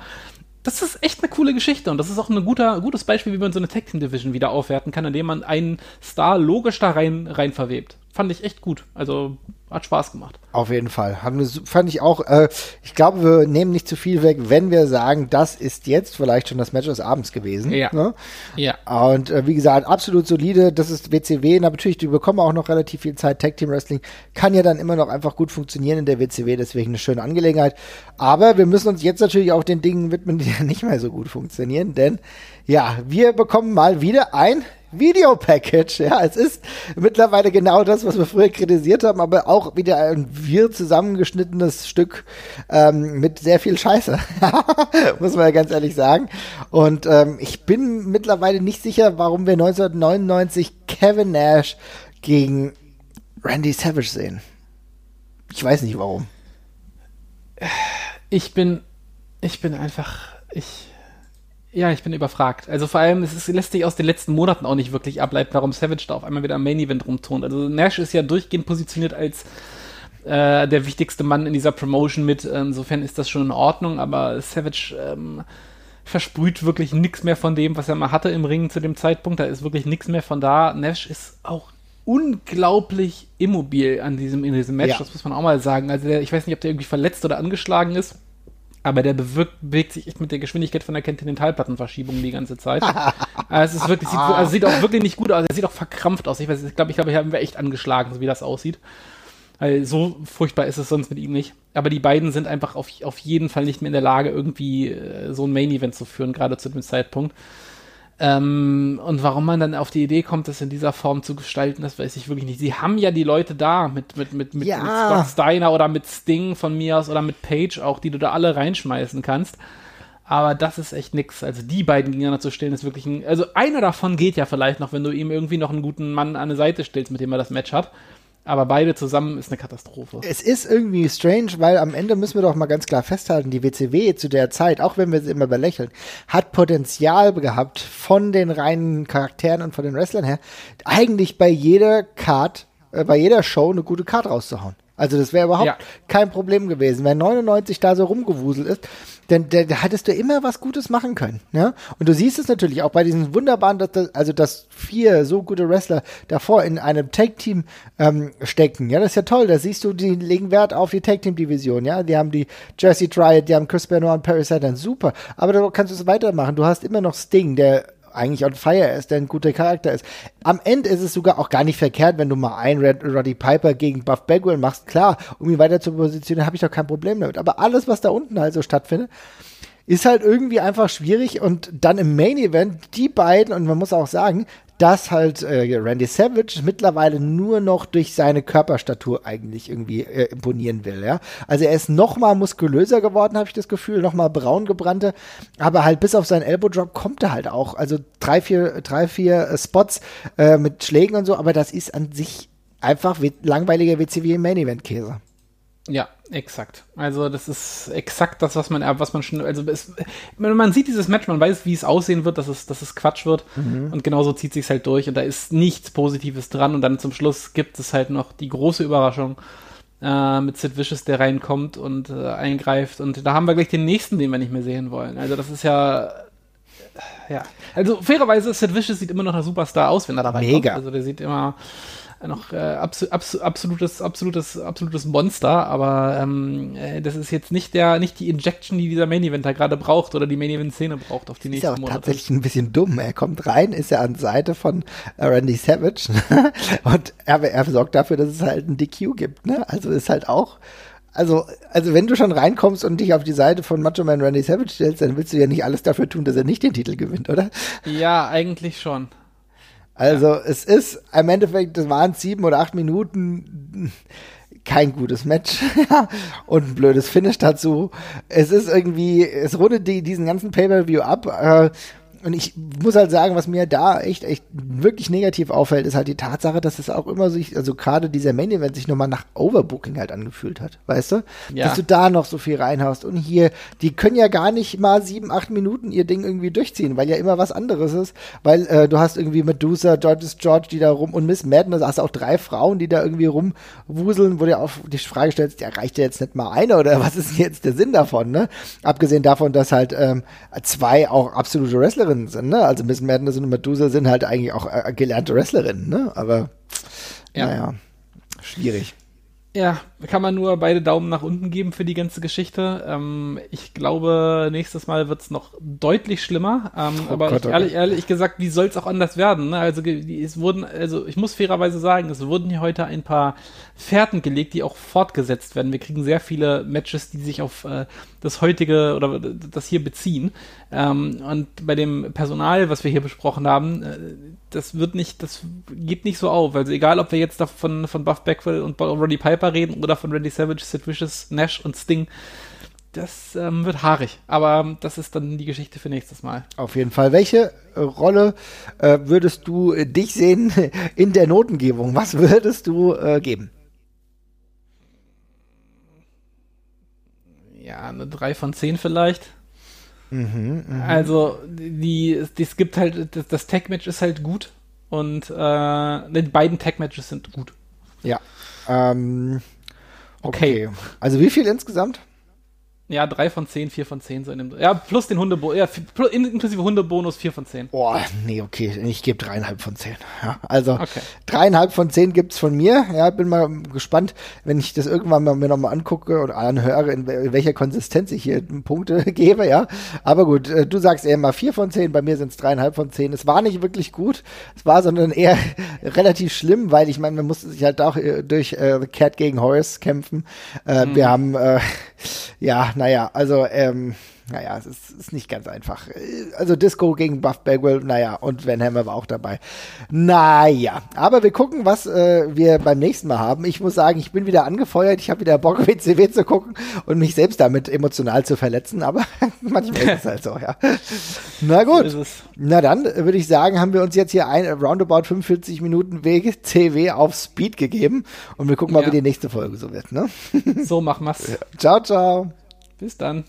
S2: das ist echt eine coole Geschichte und das ist auch ein guter, gutes Beispiel, wie man so eine Tag Team Division wieder aufwerten kann, indem man einen Star logisch da rein, rein verwebt. Fand ich echt gut. Also hat Spaß gemacht.
S1: Auf jeden Fall. Haben wir, fand ich auch. Äh, ich glaube, wir nehmen nicht zu viel weg, wenn wir sagen, das ist jetzt vielleicht schon das Match des Abends gewesen. Ja. Ne? Ja. Und äh, wie gesagt, absolut solide. Das ist WCW. Natürlich, die bekommen auch noch relativ viel Zeit. Tag Team Wrestling kann ja dann immer noch einfach gut funktionieren in der WCW. Deswegen eine schöne Angelegenheit. Aber wir müssen uns jetzt natürlich auch den Dingen widmen, die ja nicht mehr so gut funktionieren. Denn ja, wir bekommen mal wieder ein Videopackage. Ja, es ist mittlerweile genau das, was wir früher kritisiert haben, aber auch wieder ein wir zusammengeschnittenes Stück ähm, mit sehr viel Scheiße. Muss man ja ganz ehrlich sagen. Und ähm, ich bin mittlerweile nicht sicher, warum wir 1999 Kevin Nash gegen Randy Savage sehen. Ich weiß nicht warum.
S2: Ich bin, ich bin einfach, ich, ja, ich bin überfragt. Also vor allem, es ist, lässt sich aus den letzten Monaten auch nicht wirklich ableiten, warum Savage da auf einmal wieder am Main Event rumtont. Also Nash ist ja durchgehend positioniert als äh, der wichtigste Mann in dieser Promotion mit. Insofern ist das schon in Ordnung, aber Savage ähm, versprüht wirklich nichts mehr von dem, was er mal hatte im Ring zu dem Zeitpunkt. Da ist wirklich nichts mehr von da. Nash ist auch unglaublich immobil an diesem, in diesem Match, ja. das muss man auch mal sagen. Also der, ich weiß nicht, ob der irgendwie verletzt oder angeschlagen ist aber der bewirkt, bewegt sich echt mit der Geschwindigkeit von der Kontinentalplattenverschiebung die ganze Zeit. also es ist wirklich, sieht, also sieht auch wirklich nicht gut aus. Er sieht auch verkrampft aus. Ich glaube, ich glaube, ich, glaub, ich habe echt angeschlagen, so wie das aussieht. Weil so furchtbar ist es sonst mit ihm nicht. Aber die beiden sind einfach auf, auf jeden Fall nicht mehr in der Lage, irgendwie äh, so ein Main-Event zu führen, gerade zu dem Zeitpunkt. Ähm, und warum man dann auf die Idee kommt, das in dieser Form zu gestalten, das weiß ich wirklich nicht. Sie haben ja die Leute da mit, mit, mit, mit, ja. mit Scott Steiner oder mit Sting von mir aus oder mit Page auch, die du da alle reinschmeißen kannst. Aber das ist echt nix. Also die beiden gegeneinander zu stellen, ist wirklich ein. Also einer davon geht ja vielleicht noch, wenn du ihm irgendwie noch einen guten Mann an eine Seite stellst, mit dem er das Match hat. Aber beide zusammen ist eine Katastrophe.
S1: Es ist irgendwie strange, weil am Ende müssen wir doch mal ganz klar festhalten, die WCW zu der Zeit, auch wenn wir sie immer belächeln, hat Potenzial gehabt von den reinen Charakteren und von den Wrestlern her, eigentlich bei jeder Card, äh, bei jeder Show eine gute Card rauszuhauen. Also das wäre überhaupt ja. kein Problem gewesen. Wenn 99 da so rumgewuselt ist, dann, dann hättest du immer was Gutes machen können. Ja? Und du siehst es natürlich auch bei diesen wunderbaren, dass das, also dass vier so gute Wrestler davor in einem Tag-Team ähm, stecken. Ja, das ist ja toll. Da siehst du, die legen Wert auf die Tag-Team-Division. Ja, die haben die Jesse Triad, die haben Chris Benoit und Paris Saturn. Super. Aber da kannst du es weitermachen. Du hast immer noch Sting, der eigentlich on fire ist, der ein guter Charakter ist. Am Ende ist es sogar auch gar nicht verkehrt, wenn du mal einen Red Roddy Piper gegen Buff Bagwell machst. Klar, um ihn weiter zu positionieren, habe ich doch kein Problem damit. Aber alles, was da unten halt so stattfindet, ist halt irgendwie einfach schwierig und dann im Main Event die beiden und man muss auch sagen, dass halt äh, Randy Savage mittlerweile nur noch durch seine Körperstatur eigentlich irgendwie äh, imponieren will, ja. Also er ist noch mal muskulöser geworden, habe ich das Gefühl, noch mal braun gebrannte, aber halt bis auf seinen Elbow Drop kommt er halt auch, also drei vier drei vier äh, Spots äh, mit Schlägen und so, aber das ist an sich einfach langweiliger WCW Main Event Käse.
S2: Ja, exakt. Also das ist exakt das, was man, was man schon, also es, man sieht dieses Match, man weiß, wie es aussehen wird, dass es, dass es Quatsch wird mhm. und genauso zieht sich halt durch und da ist nichts Positives dran und dann zum Schluss gibt es halt noch die große Überraschung äh, mit Sid Vicious, der reinkommt und äh, eingreift und da haben wir gleich den nächsten, den wir nicht mehr sehen wollen. Also das ist ja ja, also fairerweise Sid Vicious sieht immer noch ein Superstar aus, wenn er dabei
S1: Mega.
S2: kommt. Also der sieht immer noch äh, abso abso absolutes, absolutes, absolutes Monster, aber ähm, äh, das ist jetzt nicht der, nicht die Injection, die dieser Main Eventer gerade braucht oder die Main Event Szene braucht auf die nächsten
S1: Monate. Ist ja auch tatsächlich ein bisschen dumm. Er kommt rein, ist ja an Seite von äh, Randy Savage und er, er sorgt dafür, dass es halt ein DQ gibt. Ne? Also ist halt auch also, also wenn du schon reinkommst und dich auf die Seite von Macho Man Randy Savage stellst, dann willst du ja nicht alles dafür tun, dass er nicht den Titel gewinnt, oder?
S2: Ja, eigentlich schon.
S1: Also ja. es ist im Endeffekt, das waren sieben oder acht Minuten kein gutes Match und ein blödes Finish dazu. Es ist irgendwie, es rundet die, diesen ganzen Pay-Per-View ab. Äh, und ich muss halt sagen, was mir da echt, echt wirklich negativ auffällt, ist halt die Tatsache, dass es auch immer sich, also gerade dieser Main Event sich nochmal nach Overbooking halt angefühlt hat, weißt du? Ja. Dass du da noch so viel reinhaust. Und hier, die können ja gar nicht mal sieben, acht Minuten ihr Ding irgendwie durchziehen, weil ja immer was anderes ist. Weil äh, du hast irgendwie Medusa, George George, die da rum und Miss Madness, hast auch drei Frauen, die da irgendwie rumwuseln, wo du auch die Frage stellst, ja, reicht dir jetzt nicht mal eine oder was ist jetzt der Sinn davon, ne? Abgesehen davon, dass halt ähm, zwei auch absolute Wrestlerinnen Wrestlerinnen sind, ne? Also Miss Madness und Medusa sind halt eigentlich auch äh, gelernte Wrestlerinnen, ne? Aber ja. naja, schwierig.
S2: Ja, kann man nur beide Daumen nach unten geben für die ganze Geschichte. Ähm, ich glaube, nächstes Mal wird es noch deutlich schlimmer. Ähm, oh aber Gott, ich, ehrlich, ehrlich, gesagt, wie soll es auch anders werden? Ne? Also die, es wurden, also ich muss fairerweise sagen, es wurden hier heute ein paar Fährten gelegt, die auch fortgesetzt werden. Wir kriegen sehr viele Matches, die sich auf äh, das heutige oder das hier beziehen. Ähm, und bei dem Personal, was wir hier besprochen haben, äh, das wird nicht, das geht nicht so auf. Also egal, ob wir jetzt von, von Buff Beckwell und Roddy Piper reden oder von Randy Savage, Sid Vicious, Nash und Sting, das ähm, wird haarig. Aber das ist dann die Geschichte für nächstes Mal.
S1: Auf jeden Fall. Welche äh, Rolle äh, würdest du äh, dich sehen in der Notengebung? Was würdest du äh, geben?
S2: Ja, eine 3 von 10 vielleicht. Mhm, mh. Also, die, es gibt halt, das, das Tag-Match ist halt gut und äh, die beiden Tag-Matches sind gut.
S1: Ja. Ähm, okay. okay. Also wie viel insgesamt?
S2: Ja, drei von zehn, vier von zehn so in dem. Ja, plus den Hundebonus, ja, inklusive Hundebonus vier von zehn.
S1: Boah, nee, okay, ich gebe dreieinhalb von zehn. Ja, also okay. dreieinhalb von zehn gibt's von mir. Ja, bin mal gespannt, wenn ich das irgendwann mal mir nochmal angucke oder anhöre, in, welcher Konsistenz ich hier Punkte gebe, ja. Aber gut, äh, du sagst eher mal vier von zehn, bei mir sind's dreieinhalb von zehn. Es war nicht wirklich gut, es war sondern eher relativ schlimm, weil ich meine, man musste sich halt auch äh, durch äh, Cat gegen Horace kämpfen. Äh, mhm. Wir haben, äh, ja, naja, also ähm, naja, es ist, ist nicht ganz einfach. Also Disco gegen Buff Bagwell, naja, und Van Hammer war auch dabei. Naja, aber wir gucken, was äh, wir beim nächsten Mal haben. Ich muss sagen, ich bin wieder angefeuert, ich habe wieder Bock, WCW zu gucken und mich selbst damit emotional zu verletzen, aber manchmal ist es halt so, ja. Na gut, na dann würde ich sagen, haben wir uns jetzt hier ein roundabout 45 Minuten WCW auf Speed gegeben und wir gucken mal, ja. wie die nächste Folge so wird, ne?
S2: So machen wir's.
S1: Ciao, ciao.
S2: Bis dann.